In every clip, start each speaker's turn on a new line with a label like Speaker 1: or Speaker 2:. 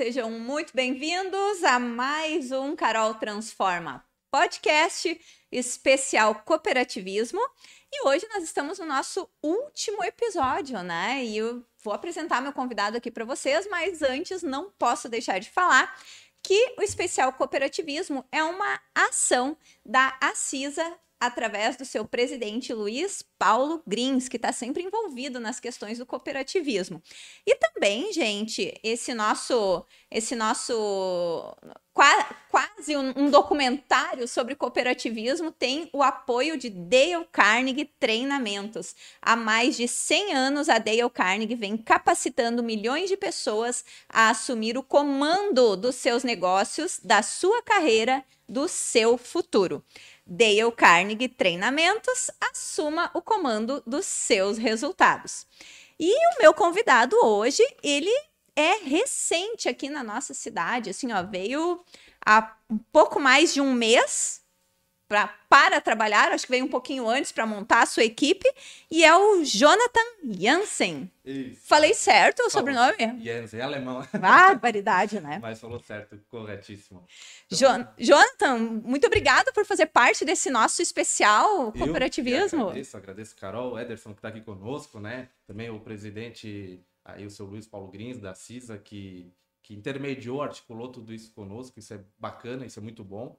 Speaker 1: sejam muito bem-vindos a mais um Carol Transforma podcast especial cooperativismo. E hoje nós estamos no nosso último episódio, né? E eu vou apresentar meu convidado aqui para vocês, mas antes não posso deixar de falar que o especial cooperativismo é uma ação da Acisa através do seu presidente Luiz Paulo Grins, que está sempre envolvido nas questões do cooperativismo. E também, gente, esse nosso, esse nosso quase um, um, documentário sobre cooperativismo tem o apoio de Dale Carnegie Treinamentos. Há mais de 100 anos, a Dale Carnegie vem capacitando milhões de pessoas a assumir o comando dos seus negócios, da sua carreira, do seu futuro. Dale Carnegie Treinamentos assuma o comando dos seus resultados. E o meu convidado hoje, ele é recente aqui na nossa cidade, assim, ó, veio há um pouco mais de um mês pra, para trabalhar, acho que veio um pouquinho antes para montar a sua equipe, e é o Jonathan Jansen. Isso. Falei certo o sobrenome?
Speaker 2: Jansen, é alemão.
Speaker 1: Barbaridade, né?
Speaker 2: Mas falou certo, corretíssimo.
Speaker 1: Então, jo Jonathan, muito obrigado por fazer parte desse nosso especial cooperativismo.
Speaker 2: Eu agradeço, agradeço Carol, Ederson, que está aqui conosco, né? Também o presidente, aí o seu Luiz Paulo Grins, da CISA, que, que intermediou, articulou tudo isso conosco, isso é bacana, isso é muito bom.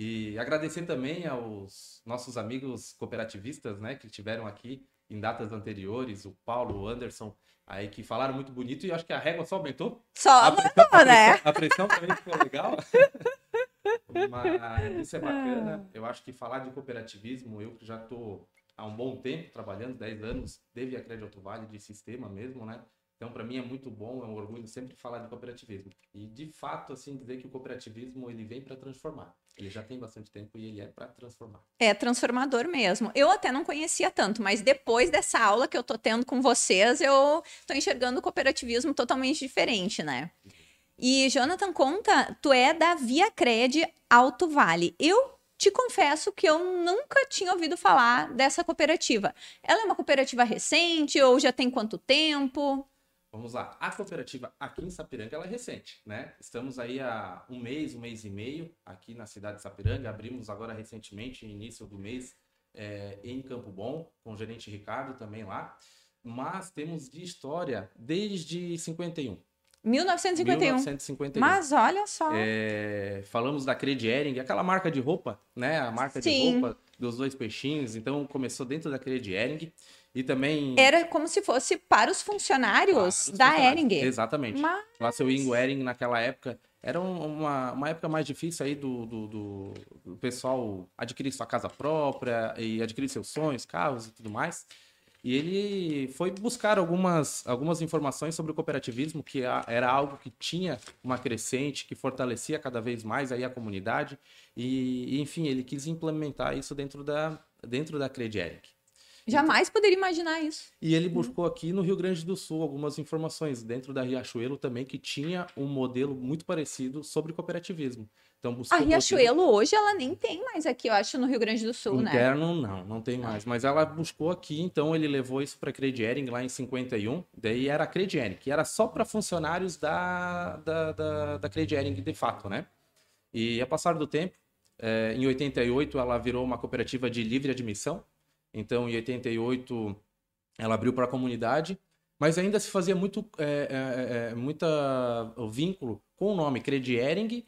Speaker 2: E agradecer também aos nossos amigos cooperativistas, né, que tiveram aqui em datas anteriores, o Paulo, o Anderson, aí que falaram muito bonito e acho que a régua só aumentou.
Speaker 1: Só aumentou, a né?
Speaker 2: A pressão também ficou legal. Mas isso é bacana. Eu acho que falar de cooperativismo, eu que já estou há um bom tempo trabalhando, 10 anos, teve a Crédito Vale de sistema mesmo, né? Então, para mim é muito bom, é um orgulho sempre falar de cooperativismo. E, de fato, assim, dizer que o cooperativismo ele vem para transformar. Ele já tem bastante tempo e ele é para transformar.
Speaker 1: É transformador mesmo. Eu até não conhecia tanto, mas depois dessa aula que eu tô tendo com vocês, eu tô enxergando o cooperativismo totalmente diferente, né? E, Jonathan, conta, tu é da Via Cred Alto Vale. Eu te confesso que eu nunca tinha ouvido falar dessa cooperativa. Ela é uma cooperativa recente ou já tem quanto tempo?
Speaker 2: Vamos lá. A cooperativa aqui em Sapiranga ela é recente, né? Estamos aí há um mês, um mês e meio aqui na cidade de Sapiranga. Abrimos agora recentemente, início do mês, é, em Campo Bom, com o gerente Ricardo também lá. Mas temos de história desde 51.
Speaker 1: 1951. 1951. Mas olha só.
Speaker 2: É, falamos da Crediering, aquela marca de roupa, né? A marca Sim. de roupa dos dois peixinhos. Então começou dentro da Crediering. E também.
Speaker 1: Era como se fosse para os funcionários para da Ering.
Speaker 2: Exatamente. Mas... Lá seu Ingo Ering, naquela época, era uma, uma época mais difícil aí do, do, do, do pessoal adquirir sua casa própria e adquirir seus sonhos, carros e tudo mais. E ele foi buscar algumas, algumas informações sobre o cooperativismo, que era algo que tinha uma crescente, que fortalecia cada vez mais aí a comunidade. E, enfim, ele quis implementar isso dentro da, dentro da Credieric.
Speaker 1: Jamais poderia imaginar isso.
Speaker 2: E ele buscou aqui no Rio Grande do Sul algumas informações dentro da Riachuelo também que tinha um modelo muito parecido sobre cooperativismo. Então,
Speaker 1: a Riachuelo modelo... hoje ela nem tem mais aqui, eu acho, no Rio Grande do Sul,
Speaker 2: Interno, né? Interno não, não tem mais. Mas ela buscou aqui, então ele levou isso para a Crediering lá em 51. Daí era a Crediering, que era só para funcionários da, da, da, da Crediering de fato, né? E a passar do tempo, é, em 88 ela virou uma cooperativa de livre admissão, então, em 88, ela abriu para a comunidade, mas ainda se fazia muito é, é, é, muita o vínculo com o nome Crediering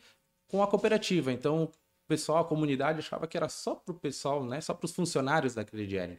Speaker 2: com a cooperativa. Então, o pessoal, a comunidade achava que era só para o pessoal, né? só para os funcionários da Crediering.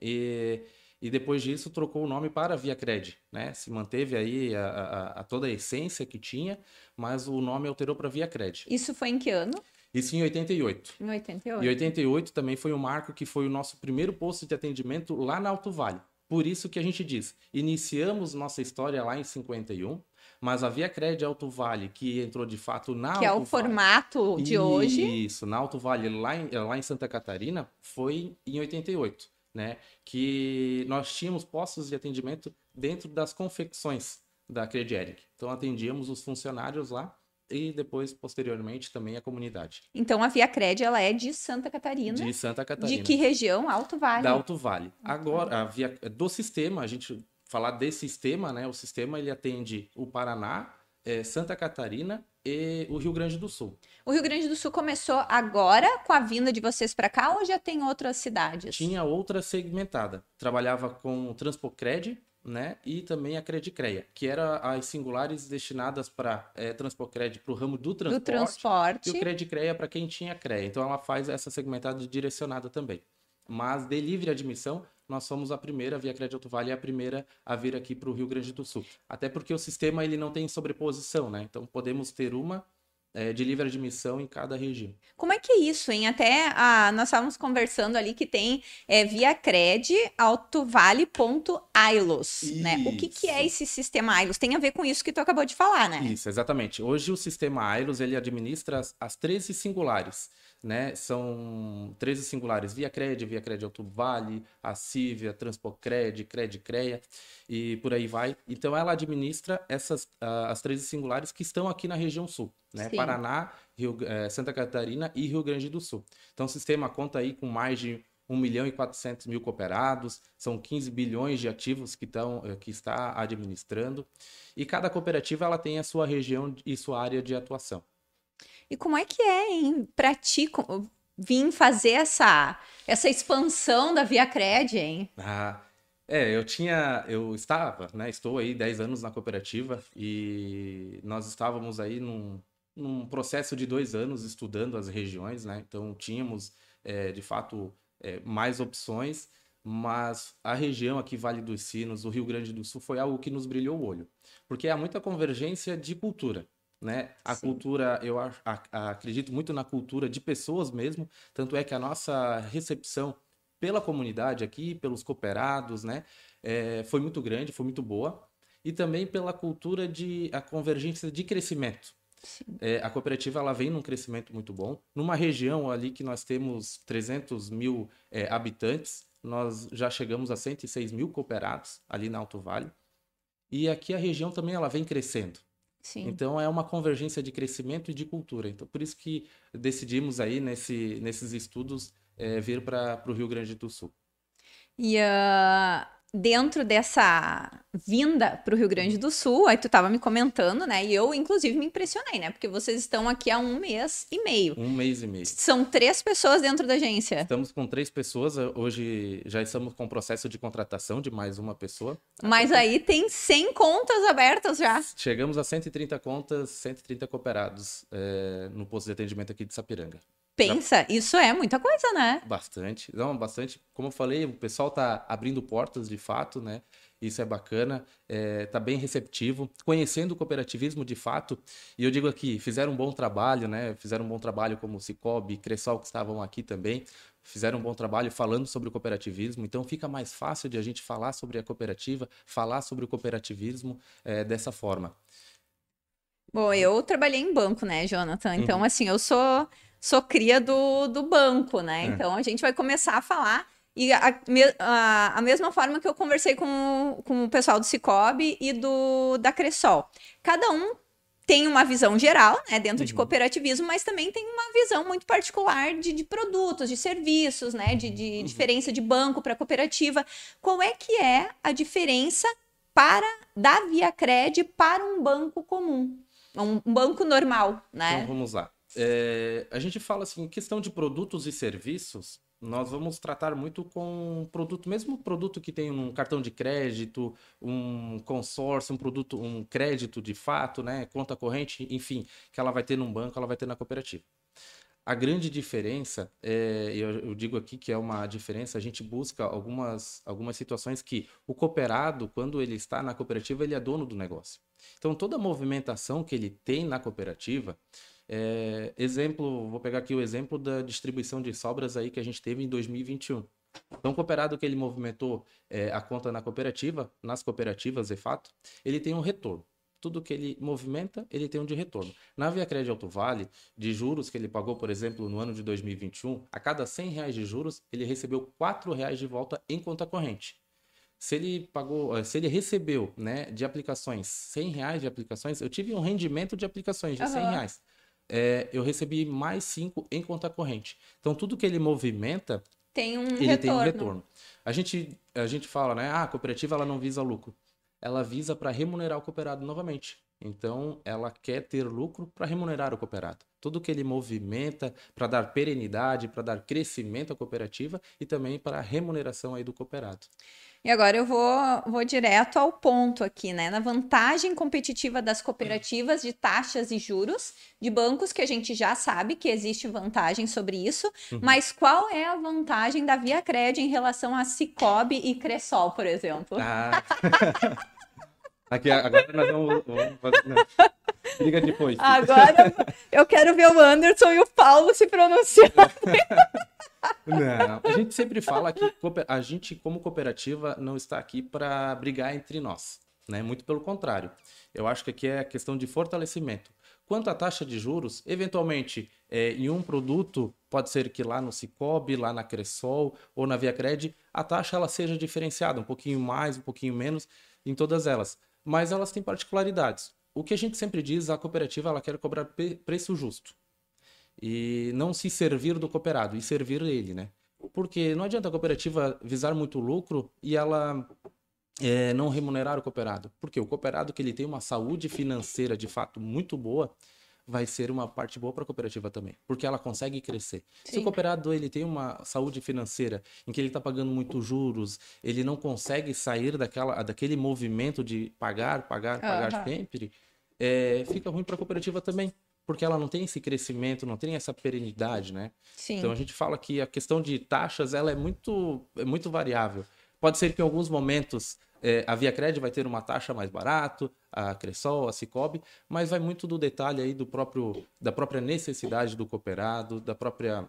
Speaker 2: E, e depois disso trocou o nome para Via Cred, né? Se manteve aí a, a, a toda a essência que tinha, mas o nome alterou para Via Cred.
Speaker 1: Isso foi em que ano?
Speaker 2: Isso em 88.
Speaker 1: Em 88.
Speaker 2: E 88 também foi o marco que foi o nosso primeiro posto de atendimento lá na Alto Vale. Por isso que a gente diz, iniciamos nossa história lá em 51, mas a Via Cred Alto Vale, que entrou de fato na
Speaker 1: Que
Speaker 2: Alto
Speaker 1: é o vale, formato de hoje.
Speaker 2: Isso, na Alto Vale, lá em, lá em Santa Catarina, foi em 88, né? Que nós tínhamos postos de atendimento dentro das confecções da Credieric. Então atendíamos os funcionários lá e depois, posteriormente, também a comunidade.
Speaker 1: Então, a Via Cred, ela é de Santa Catarina.
Speaker 2: De Santa Catarina.
Speaker 1: De que região? Alto Vale.
Speaker 2: Da Alto Vale. Agora, a via do sistema, a gente falar desse sistema, né? O sistema, ele atende o Paraná, é, Santa Catarina e o Rio Grande do Sul.
Speaker 1: O Rio Grande do Sul começou agora com a vinda de vocês para cá ou já tem outras cidades?
Speaker 2: Tinha outra segmentada. Trabalhava com o Transpocred, né? E também a Credicreia, que era as singulares destinadas para é, Transpocred para o ramo do transporte,
Speaker 1: do transporte.
Speaker 2: e o Credicreia para quem tinha CREA. Então ela faz essa segmentada direcionada também. Mas de livre admissão, nós somos a primeira, Via Crédito Alto Vale é a primeira a vir aqui para o Rio Grande do Sul. Até porque o sistema ele não tem sobreposição, né? Então podemos ter uma é, de livre admissão em cada região.
Speaker 1: Como é que é isso, hein? Até ah, nós estávamos conversando ali que tem é, Via Cred Altovale.ailos, né? O que, que é esse sistema ailos? Tem a ver com isso que tu acabou de falar, né?
Speaker 2: Isso, exatamente. Hoje o sistema ailos ele administra as, as 13 singulares né? São 13 singulares, Via Cred, Via Cred Alto Vale, a Cívia, Transpocred, Cred Creia e por aí vai. Então ela administra essas uh, as 13 singulares que estão aqui na região sul, né? Sim. Paraná, Rio, eh, Santa Catarina e Rio Grande do Sul. Então o sistema conta aí com mais de 1 milhão e 400 mil cooperados, são 15 bilhões de ativos que, tão, eh, que está administrando, e cada cooperativa ela tem a sua região e sua área de atuação.
Speaker 1: E como é que é, hein, pra ti vir fazer essa, essa expansão da Via Cred, hein?
Speaker 2: Ah, é, eu tinha, eu estava, né, estou aí 10 anos na cooperativa e nós estávamos aí num, num processo de dois anos estudando as regiões, né, então tínhamos, é, de fato, é, mais opções, mas a região aqui, Vale dos Sinos, o Rio Grande do Sul, foi algo que nos brilhou o olho, porque há muita convergência de cultura né? A Sim. cultura, eu a, a, acredito muito na cultura de pessoas mesmo, tanto é que a nossa recepção pela comunidade aqui, pelos cooperados, né, é, foi muito grande, foi muito boa, e também pela cultura de a convergência de crescimento. É, a cooperativa ela vem num crescimento muito bom. Numa região ali que nós temos 300 mil é, habitantes, nós já chegamos a 106 mil cooperados ali na Alto Vale. E aqui a região também ela vem crescendo. Sim. Então é uma convergência de crescimento e de cultura. Então por isso que decidimos aí nesse, nesses estudos é, vir para o Rio Grande do Sul.
Speaker 1: E uh, dentro dessa vinda para o Rio Grande do Sul, aí tu estava me comentando, né? E eu, inclusive, me impressionei, né? Porque vocês estão aqui há um mês e meio.
Speaker 2: Um mês e meio.
Speaker 1: São três pessoas dentro da agência.
Speaker 2: Estamos com três pessoas. Hoje já estamos com o processo de contratação de mais uma pessoa.
Speaker 1: Mas aí tem 100 contas abertas já.
Speaker 2: Chegamos a 130 contas, 130 cooperados é, no posto de atendimento aqui de Sapiranga.
Speaker 1: Pensa, isso é muita coisa, né?
Speaker 2: Bastante. Não, bastante. Como eu falei, o pessoal tá abrindo portas de fato, né? Isso é bacana, é, tá bem receptivo, conhecendo o cooperativismo de fato. E eu digo aqui, fizeram um bom trabalho, né? Fizeram um bom trabalho como o Cicobi, Cressol, que estavam aqui também. Fizeram um bom trabalho falando sobre o cooperativismo, então fica mais fácil de a gente falar sobre a cooperativa, falar sobre o cooperativismo é, dessa forma.
Speaker 1: Bom, eu trabalhei em banco, né, Jonathan? Então, uhum. assim, eu sou sou cria do, do banco, né? É. Então a gente vai começar a falar. E a, a, a, mesma forma que eu conversei com, com o pessoal do Cicobi e do da Cressol. Cada um tem uma visão geral, né, dentro uhum. de cooperativismo, mas também tem uma visão muito particular de, de produtos, de serviços, né, de, de uhum. diferença de banco para cooperativa. Qual é que é a diferença para da Via Cred para um banco comum, um, um banco normal, né?
Speaker 2: Então vamos lá. É, a gente fala assim, questão de produtos e serviços, nós vamos tratar muito com produto, mesmo produto que tem um cartão de crédito, um consórcio, um produto, um crédito de fato, né, conta corrente, enfim, que ela vai ter num banco, ela vai ter na cooperativa. A grande diferença, é, eu, eu, digo aqui que é uma diferença, a gente busca algumas, algumas situações que o cooperado, quando ele está na cooperativa, ele é dono do negócio. Então, toda a movimentação que ele tem na cooperativa, é, exemplo, vou pegar aqui o exemplo da distribuição de sobras aí que a gente teve em 2021. Então, o cooperado que ele movimentou é, a conta na cooperativa, nas cooperativas, de fato, ele tem um retorno. Tudo que ele movimenta, ele tem um de retorno. Na Via Crédito Alto Vale, de juros que ele pagou, por exemplo, no ano de 2021, a cada 100 reais de juros, ele recebeu 4 reais de volta em conta corrente. Se ele pagou, se ele recebeu né, de aplicações 100 reais de aplicações, eu tive um rendimento de aplicações de uhum. 100 reais é, eu recebi mais 5 em conta corrente. Então, tudo que ele movimenta,
Speaker 1: tem um
Speaker 2: ele
Speaker 1: retorno.
Speaker 2: tem um retorno. A gente, a gente fala, né? Ah, a cooperativa ela não visa lucro. Ela visa para remunerar o cooperado novamente. Então, ela quer ter lucro para remunerar o cooperado. Tudo que ele movimenta para dar perenidade, para dar crescimento à cooperativa e também para a remuneração aí do cooperado.
Speaker 1: E agora eu vou, vou direto ao ponto aqui, né? Na vantagem competitiva das cooperativas de taxas e juros de bancos, que a gente já sabe que existe vantagem sobre isso, uhum. mas qual é a vantagem da Via Cred em relação a Cicobi e Cressol, por exemplo? Ah.
Speaker 2: Aqui, agora nós vamos, vamos fazer. Não. Liga depois.
Speaker 1: Agora eu quero ver o Anderson e o Paulo se pronunciando.
Speaker 2: Não, a gente sempre fala que a gente, como cooperativa, não está aqui para brigar entre nós. Né? Muito pelo contrário. Eu acho que aqui é questão de fortalecimento. Quanto à taxa de juros, eventualmente, é, em um produto, pode ser que lá no Cicobi, lá na Cressol ou na Via Cred, a taxa ela seja diferenciada, um pouquinho mais, um pouquinho menos, em todas elas. Mas elas têm particularidades. O que a gente sempre diz, a cooperativa ela quer cobrar preço justo e não se servir do cooperado, e servir ele, né? Porque não adianta a cooperativa visar muito lucro e ela é, não remunerar o cooperado. Porque o cooperado que ele tem uma saúde financeira de fato muito boa, vai ser uma parte boa para a cooperativa também, porque ela consegue crescer. Sim. Se o cooperado ele tem uma saúde financeira em que ele está pagando muito juros, ele não consegue sair daquela, daquele movimento de pagar, pagar, pagar uhum. sempre, é, fica ruim para a cooperativa também porque ela não tem esse crescimento, não tem essa perenidade, né? Sim. Então a gente fala que a questão de taxas ela é muito, é muito variável. Pode ser que em alguns momentos é, a Via Cred vai ter uma taxa mais barato, a Cressol, a Cicobi, mas vai muito do detalhe aí do próprio, da própria necessidade do cooperado, da própria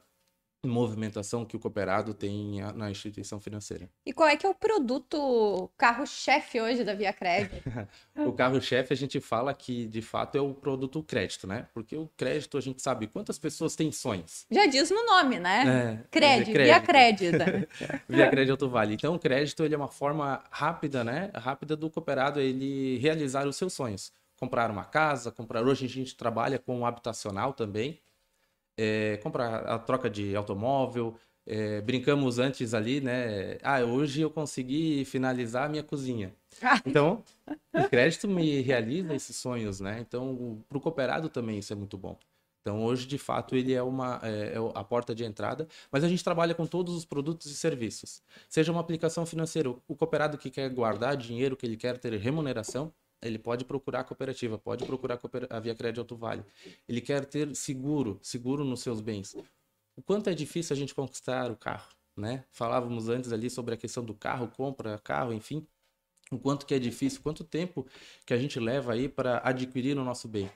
Speaker 2: movimentação que o cooperado tem na instituição financeira.
Speaker 1: E qual é que é o produto carro-chefe hoje da Via Crédito?
Speaker 2: o carro-chefe a gente fala que de fato é o produto crédito, né? Porque o crédito a gente sabe quantas pessoas têm sonhos.
Speaker 1: Já diz no nome, né? É, crédito, é crédito, Via Crédito.
Speaker 2: via Crédito Vale. Então o crédito ele é uma forma rápida, né? Rápida do cooperado ele realizar os seus sonhos. Comprar uma casa, comprar. Hoje a gente trabalha com habitacional também é, comprar a troca de automóvel. É, brincamos antes ali, né? Ah, hoje eu consegui finalizar a minha cozinha. Então, o crédito me realiza esses sonhos, né? Então, para o cooperado também isso é muito bom. Então, hoje, de fato, ele é, uma, é, é, a porta de entrada, mas a gente trabalha com todos os produtos e serviços. Seja uma aplicação financeira, o cooperado que quer guardar dinheiro, que ele quer ter remuneração, ele pode procurar a cooperativa, pode procurar a Via Crédito Alto Vale. Ele quer ter seguro, seguro nos seus bens. O quanto é difícil a gente conquistar o carro, né? Falávamos antes ali sobre a questão do carro, compra carro, enfim. O quanto que é difícil, quanto tempo que a gente leva aí para adquirir o nosso bem.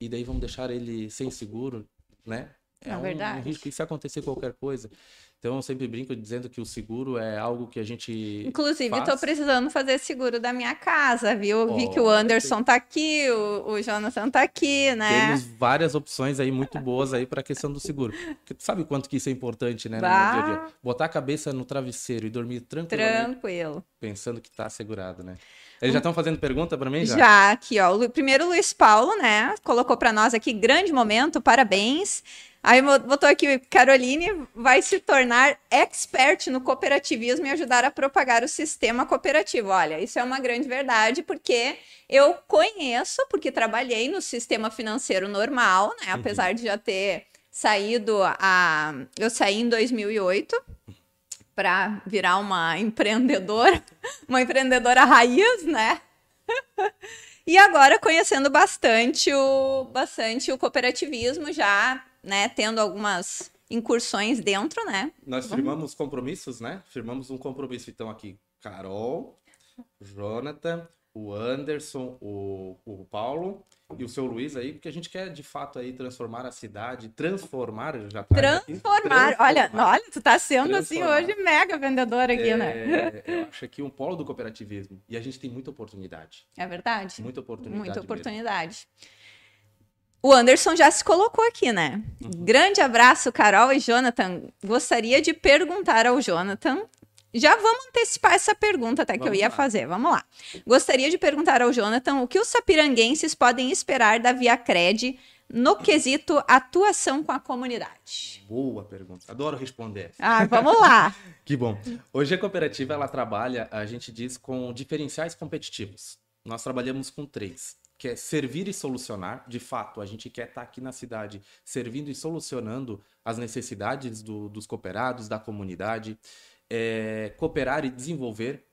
Speaker 2: E daí vamos deixar ele sem seguro, né?
Speaker 1: É, é um, verdade.
Speaker 2: um risco que se acontecer qualquer coisa, então eu sempre brinco dizendo que o seguro é algo que a gente.
Speaker 1: Inclusive, estou precisando fazer seguro da minha casa, viu? Eu oh, vi que o Anderson está aqui, o, o Jonathan está aqui, né?
Speaker 2: Temos várias opções aí muito boas aí para a questão do seguro. Porque tu sabe quanto que isso é importante, né? No bah. dia a dia. Botar a cabeça no travesseiro e dormir tranquilo.
Speaker 1: Tranquilo.
Speaker 2: Pensando que está assegurado, né? Eles já estão fazendo pergunta para mim já?
Speaker 1: Já, aqui, ó. O primeiro Luiz Paulo, né? Colocou para nós aqui, grande momento, parabéns. Aí botou aqui, Caroline vai se tornar expert no cooperativismo e ajudar a propagar o sistema cooperativo. Olha, isso é uma grande verdade, porque eu conheço, porque trabalhei no sistema financeiro normal, né? Uhum. Apesar de já ter saído a. Eu saí em 2008 para virar uma empreendedora, uma empreendedora raiz, né? e agora conhecendo bastante o bastante o cooperativismo já né, tendo algumas incursões dentro, né?
Speaker 2: Nós firmamos compromissos, né? Firmamos um compromisso, então, aqui. Carol, Jonathan, o Anderson, o, o Paulo e o seu Luiz aí, porque a gente quer de fato aí transformar a cidade, transformar, já
Speaker 1: tá transformar. Aqui, transformar. Olha, olha, tu tá sendo assim hoje mega vendedor aqui,
Speaker 2: é,
Speaker 1: né?
Speaker 2: Eu acho aqui um polo do cooperativismo e a gente tem muita oportunidade.
Speaker 1: É verdade.
Speaker 2: Muita oportunidade.
Speaker 1: Muita oportunidade. Mesmo. O Anderson já se colocou aqui, né? Uhum. Grande abraço, Carol e Jonathan. Gostaria de perguntar ao Jonathan. Já vamos antecipar essa pergunta até que vamos eu ia lá. fazer. Vamos lá. Gostaria de perguntar ao Jonathan o que os sapiranguenses podem esperar da Via Cred no quesito atuação com a comunidade?
Speaker 2: Boa pergunta. Adoro responder.
Speaker 1: Ah, vamos lá.
Speaker 2: que bom. Hoje a cooperativa ela trabalha, a gente diz, com diferenciais competitivos. Nós trabalhamos com três que é servir e solucionar. De fato, a gente quer estar aqui na cidade servindo e solucionando as necessidades do, dos cooperados, da comunidade, é, cooperar e desenvolver.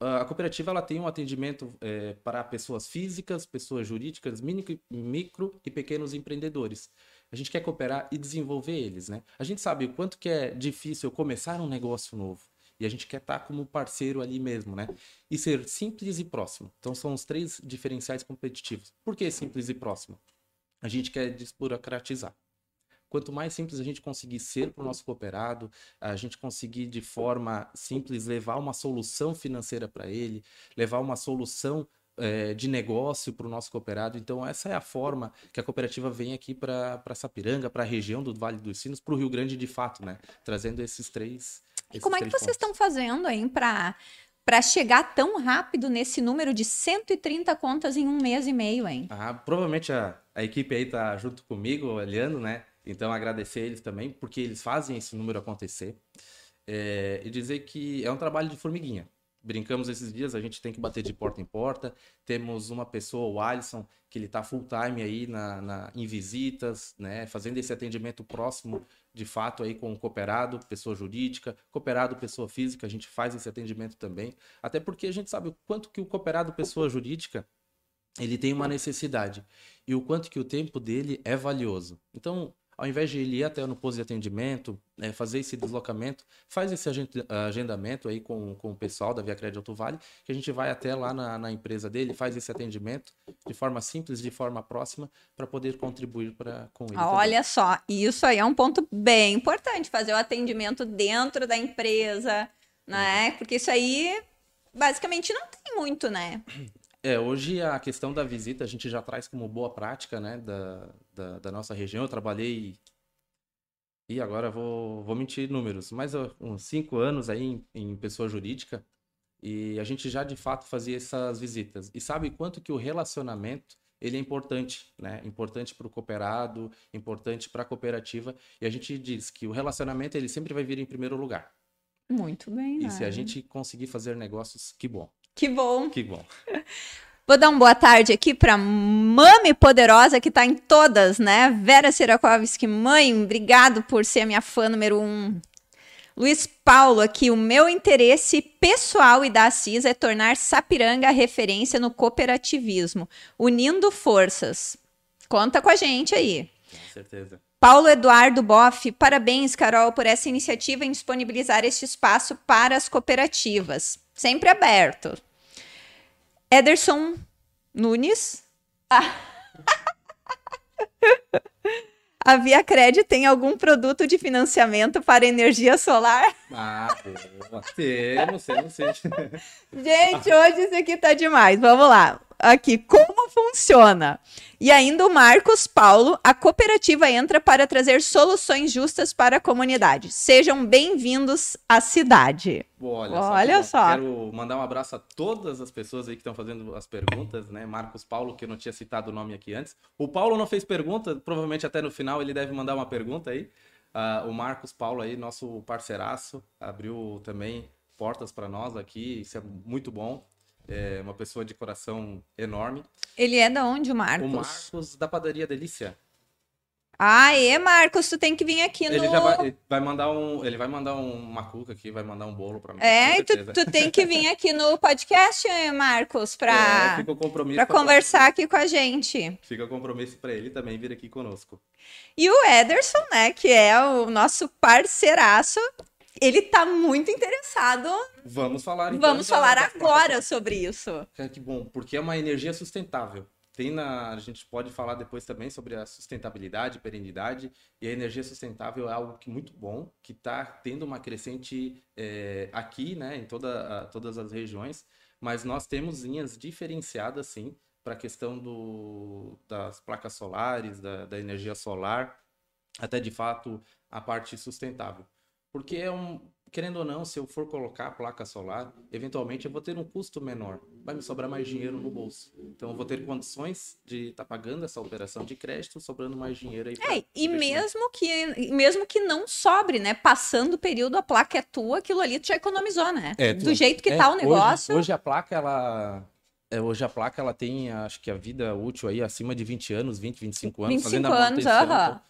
Speaker 2: A cooperativa ela tem um atendimento é, para pessoas físicas, pessoas jurídicas, micro, micro e pequenos empreendedores. A gente quer cooperar e desenvolver eles, né? A gente sabe o quanto que é difícil começar um negócio novo. E a gente quer estar como parceiro ali mesmo, né? E ser simples e próximo. Então são os três diferenciais competitivos. Por que simples e próximo? A gente quer desburocratizar. Quanto mais simples a gente conseguir ser para o nosso cooperado, a gente conseguir de forma simples levar uma solução financeira para ele, levar uma solução é, de negócio para o nosso cooperado. Então, essa é a forma que a cooperativa vem aqui para Sapiranga, para a região do Vale dos Sinos, para o Rio Grande de fato, né? Trazendo esses três.
Speaker 1: E como é que vocês estão fazendo aí para para chegar tão rápido nesse número de 130 contas em um mês e meio, hein?
Speaker 2: Ah, provavelmente a, a equipe aí tá junto comigo, olhando, né? Então agradecer eles também, porque eles fazem esse número acontecer. É, e dizer que é um trabalho de formiguinha brincamos esses dias, a gente tem que bater de porta em porta. Temos uma pessoa, o Alisson, que ele está full time aí na, na, em visitas, né, fazendo esse atendimento próximo, de fato, aí com o cooperado, pessoa jurídica, cooperado, pessoa física, a gente faz esse atendimento também. Até porque a gente sabe o quanto que o cooperado, pessoa jurídica, ele tem uma necessidade e o quanto que o tempo dele é valioso. Então, ao invés de ele ir até no posto de atendimento, né, fazer esse deslocamento, faz esse agendamento aí com, com o pessoal da Via Crédito Alto Vale, que a gente vai até lá na, na empresa dele, faz esse atendimento de forma simples, de forma próxima, para poder contribuir pra, com ele.
Speaker 1: Olha também. só, isso aí é um ponto bem importante, fazer o atendimento dentro da empresa, né? Porque isso aí basicamente não tem muito, né?
Speaker 2: É, hoje a questão da visita a gente já traz como boa prática, né, da, da, da nossa região. Eu trabalhei, e agora vou, vou mentir números, mas uns cinco anos aí em, em pessoa jurídica, e a gente já de fato fazia essas visitas. E sabe quanto que o relacionamento ele é importante, né? Importante para o cooperado, importante para a cooperativa. E a gente diz que o relacionamento ele sempre vai vir em primeiro lugar.
Speaker 1: Muito bem.
Speaker 2: E né? se a gente conseguir fazer negócios, que bom.
Speaker 1: Que bom.
Speaker 2: Que bom.
Speaker 1: Vou dar uma boa tarde aqui para Mami Poderosa, que está em todas, né? Vera Sirakovski, mãe, obrigado por ser a minha fã número um. Luiz Paulo aqui, o meu interesse pessoal e da Assis é tornar Sapiranga referência no cooperativismo, unindo forças. Conta com a gente aí.
Speaker 2: Com certeza.
Speaker 1: Paulo Eduardo Boff, parabéns, Carol, por essa iniciativa em disponibilizar este espaço para as cooperativas. Sempre aberto. Ederson Nunes. Ah. A Via Cred tem algum produto de financiamento para energia solar?
Speaker 2: Ah, boa. Temos, temos, temos.
Speaker 1: Gente, hoje isso aqui tá demais. Vamos lá aqui como funciona. E ainda o Marcos Paulo, a cooperativa entra para trazer soluções justas para a comunidade. Sejam bem-vindos à cidade.
Speaker 2: Olha, Olha só, só. Quero mandar um abraço a todas as pessoas aí que estão fazendo as perguntas, né? Marcos Paulo, que eu não tinha citado o nome aqui antes. O Paulo não fez pergunta, provavelmente até no final ele deve mandar uma pergunta aí. Uh, o Marcos Paulo aí, nosso parceiraço, abriu também portas para nós aqui, isso é muito bom é uma pessoa de coração enorme.
Speaker 1: Ele é da onde, o Marcos?
Speaker 2: O Marcos da Padaria Delícia.
Speaker 1: Ah, é, Marcos, tu tem que vir aqui
Speaker 2: ele no... Já vai, ele vai mandar um, ele vai mandar um, uma cuca aqui, vai mandar um bolo para mim.
Speaker 1: É, tu, tu tem que vir aqui no podcast, Marcos, para é, para conversar aqui com a gente.
Speaker 2: Fica o compromisso para ele também vir aqui conosco.
Speaker 1: E o Ederson, né, que é o nosso parceiraço, ele tá muito interessado.
Speaker 2: Vamos falar então.
Speaker 1: Vamos falar agora sobre isso.
Speaker 2: Que bom, porque é uma energia sustentável. Tem na, a gente pode falar depois também sobre a sustentabilidade, perenidade, e a energia sustentável é algo que muito bom, que está tendo uma crescente é, aqui, né, em toda, a, todas as regiões, mas nós temos linhas diferenciadas, sim, para a questão do, das placas solares, da, da energia solar, até de fato a parte sustentável. Porque é um, querendo ou não, se eu for colocar a placa solar, eventualmente eu vou ter um custo menor, vai me sobrar mais dinheiro no bolso. Então eu vou ter condições de estar tá pagando essa operação de crédito, sobrando mais dinheiro aí.
Speaker 1: É, e mesmo que, mesmo que não sobre, né? Passando o período, a placa é tua, aquilo ali tu já economizou, né? É, tu, Do jeito que é, tá o negócio.
Speaker 2: Hoje, hoje, a placa, ela. É, hoje a placa ela tem, acho que a vida útil aí acima de 20 anos, 20, 25 anos.
Speaker 1: 25 anos, aham.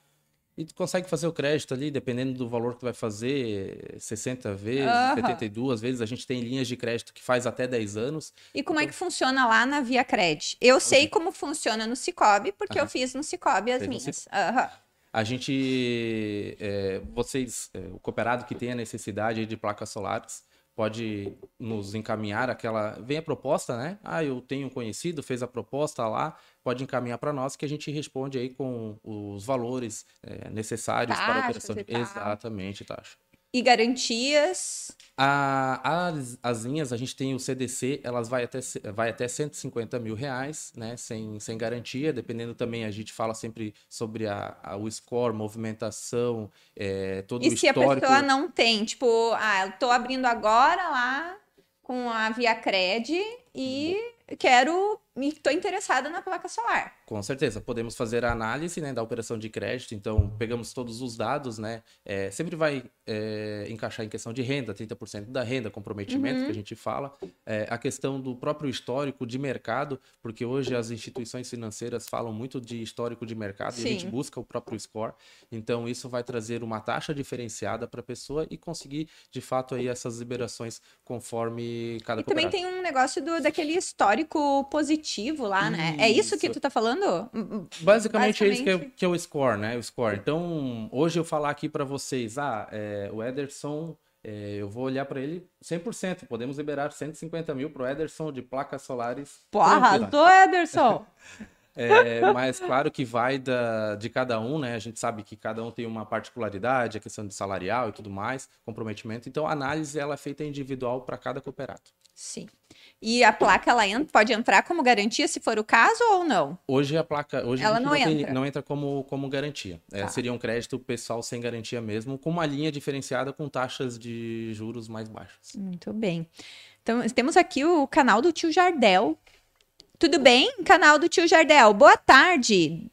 Speaker 2: E tu consegue fazer o crédito ali, dependendo do valor que tu vai fazer, 60 vezes,
Speaker 1: Aham.
Speaker 2: 72 vezes. A gente tem linhas de crédito que faz até 10 anos.
Speaker 1: E como é que funciona lá na Via Cred? Eu sei como funciona no Cicobi, porque eu
Speaker 2: Aham.
Speaker 1: fiz no Cicobi as
Speaker 2: Fez
Speaker 1: minhas. Aham.
Speaker 2: A gente, é, vocês, é, o cooperado que tem a necessidade de placas solares, pode nos encaminhar aquela. Vem a proposta, né? Ah, eu tenho um conhecido, fez a proposta lá, pode encaminhar para nós que a gente responde aí com os valores é, necessários para a operação.
Speaker 1: e
Speaker 2: de-. Exatamente, taxa.
Speaker 1: E garantias.
Speaker 2: A- as, as linhas, a gente tem o CDC, elas vai até, vai até 150 mil reais, né? Sem, sem garantia, dependendo também, a gente fala sempre sobre a, a- o score, movimentação, é, todo o
Speaker 1: E se a
Speaker 2: histórico.
Speaker 1: pessoa não tem, tipo, ah, eu tô abrindo agora lá com a Via Cred e quero. E tô interessada na placa solar.
Speaker 2: Com certeza, podemos fazer a análise né, da operação de crédito, então pegamos todos os dados, né? é, sempre vai é, encaixar em questão de renda, 30% da renda, comprometimento
Speaker 1: Uhum.
Speaker 2: que a gente fala, é, a questão do próprio histórico de mercado, porque hoje as instituições financeiras falam muito de histórico de mercado e a gente
Speaker 1: Sim.
Speaker 2: busca o próprio score, então isso vai trazer uma taxa diferenciada para a pessoa e conseguir de fato aí essas liberações conforme cada
Speaker 1: E também tem um negócio do, daquele histórico positivo lá, né? É isso que
Speaker 2: Isso.
Speaker 1: tu tá falando?
Speaker 2: Basicamente, é isso que é,
Speaker 1: Basicamente.
Speaker 2: que é o score, né? O score. Então, hoje eu falar aqui para vocês, ah, é, o Ederson, é, eu vou olhar para ele 100%. Podemos liberar 150 mil pro Ederson de placas solares.
Speaker 1: Porra, arrasou, Ederson!
Speaker 2: É, mas claro que vai da, de cada um, né? A gente sabe que cada um tem uma particularidade, a questão de salarial e tudo mais, comprometimento. Então, a análise ela é feita individual para cada cooperado.
Speaker 1: Sim. E a placa, ela pode entrar como garantia se for o caso ou não?
Speaker 2: Hoje a placa, hoje
Speaker 1: Ela não
Speaker 2: não, tem-
Speaker 1: entra.
Speaker 2: não entra como, como garantia. É,
Speaker 1: Tá.
Speaker 2: seria um crédito pessoal sem garantia mesmo, com uma linha diferenciada com taxas de juros mais baixas.
Speaker 1: Muito bem. Então, temos aqui o canal do tio Jardel. Tudo bem? Canal do tio Jardel. Boa tarde.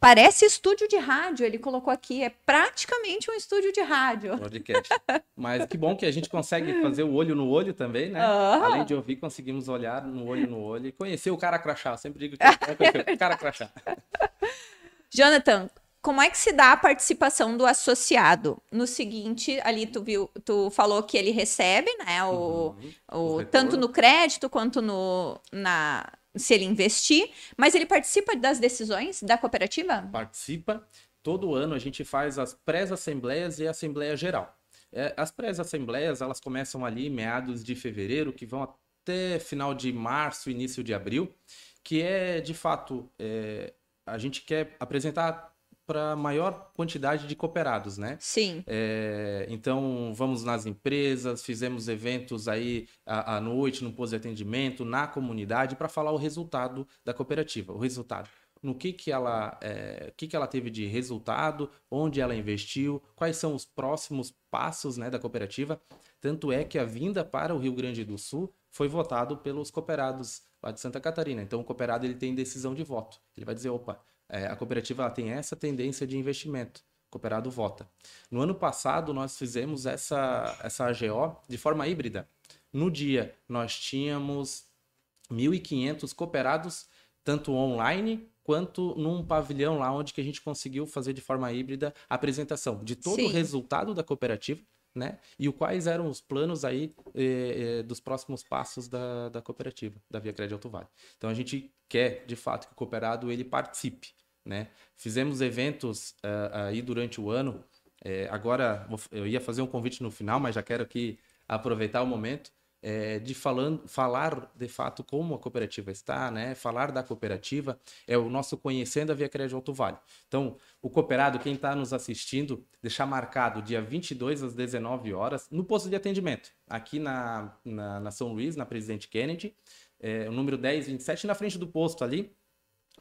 Speaker 1: Parece estúdio de rádio, ele colocou aqui. É praticamente um estúdio de rádio.
Speaker 2: Podcast. Mas que bom que a gente consegue fazer o olho no olho também, né?
Speaker 1: Aham.
Speaker 2: Além de ouvir, conseguimos olhar no olho no olho e conhecer o cara crachá. Eu sempre digo que é o cara crachá.
Speaker 1: Jonathan, como é que se dá a participação do associado? No seguinte, ali tu viu, tu falou que ele recebe, né? O,
Speaker 2: Uhum.
Speaker 1: o-
Speaker 2: O
Speaker 1: tanto no crédito quanto no na se ele investir, mas ele participa das decisões da cooperativa?
Speaker 2: participa. Todo ano a gente faz as pré-assembleias e a assembleia geral. É, as pré-assembleias elas começam ali meados de fevereiro, que vão até final de março, início de abril, que é de fato é, a gente quer apresentar para maior quantidade de cooperados, né?
Speaker 1: Sim.
Speaker 2: É, então, vamos nas empresas, fizemos eventos aí à, à noite, no posto de atendimento, na comunidade, para falar o resultado da cooperativa, o resultado. No que, que, ela, é, que, que ela teve de resultado, onde ela investiu, quais são os próximos passos né, da cooperativa. Tanto é que a vinda para o Rio Grande do Sul foi votado pelos cooperados lá de Santa Catarina. Então, o cooperado ele tem decisão de voto. Ele vai dizer, opa, é, a cooperativa tem essa tendência de investimento cooperado vota. No ano passado, nós fizemos essa, essa AGO de forma híbrida. No dia, nós tínhamos 1.500 cooperados, tanto online quanto num pavilhão lá onde que a gente conseguiu fazer de forma híbrida a apresentação de todo
Speaker 1: Sim.
Speaker 2: o resultado da cooperativa, né? E quais eram os planos aí eh, eh, dos próximos passos da, da cooperativa, da Via Crédito Alto Vale. Então a gente quer, de fato, que o cooperado ele participe, né? Fizemos eventos ah, aí durante o ano. Eh, agora eu ia fazer um convite no final, mas já quero aqui aproveitar o momento eh, de falando, falar de fato como a cooperativa está, né? Falar da cooperativa é o nosso conhecendo a Via Crédito Alto Vale. Então, o cooperado, quem está nos assistindo, deixar marcado dia 22 às 19 horas no posto de atendimento, aqui na, na, na São Luís, na Presidente Kennedy, é, o número 1027, na frente do posto ali.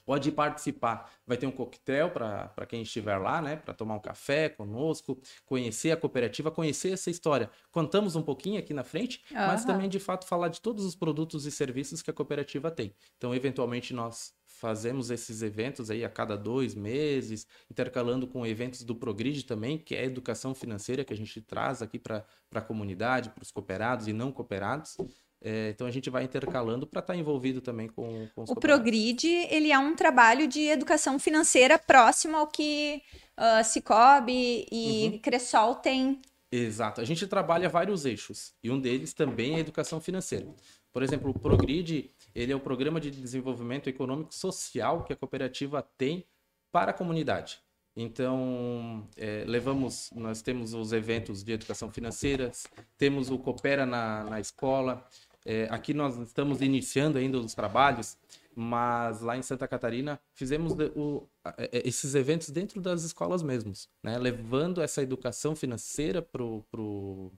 Speaker 2: Pode participar. Vai ter um coquetel para quem estiver lá, né? Para tomar um café conosco, conhecer a cooperativa, conhecer essa história. Contamos um pouquinho aqui na frente, mas
Speaker 1: Aham.
Speaker 2: também, de fato, falar de todos os produtos e serviços que a cooperativa tem. Então, eventualmente, nós fazemos esses eventos aí a cada dois meses, intercalando com eventos do Progride também, que é a educação financeira que a gente traz aqui para a comunidade, para os cooperados e não cooperados. É, então a gente vai intercalando para estar tá envolvido também com, com
Speaker 1: O Progride, ele é um trabalho de educação financeira próximo ao que uh, Cicobi e uhum. Cressol têm.
Speaker 2: Exato. A gente trabalha vários eixos e um deles também é a educação financeira. Por exemplo, o Progride, ele é o programa de desenvolvimento econômico social que a cooperativa tem para a comunidade. Então, é, levamos, nós temos os eventos de educação financeira, temos o Coopera na, na escola, é, aqui nós estamos iniciando ainda os trabalhos, mas lá em Santa Catarina fizemos o, é, esses eventos dentro das escolas mesmos, né? levando essa educação financeira pro, pro,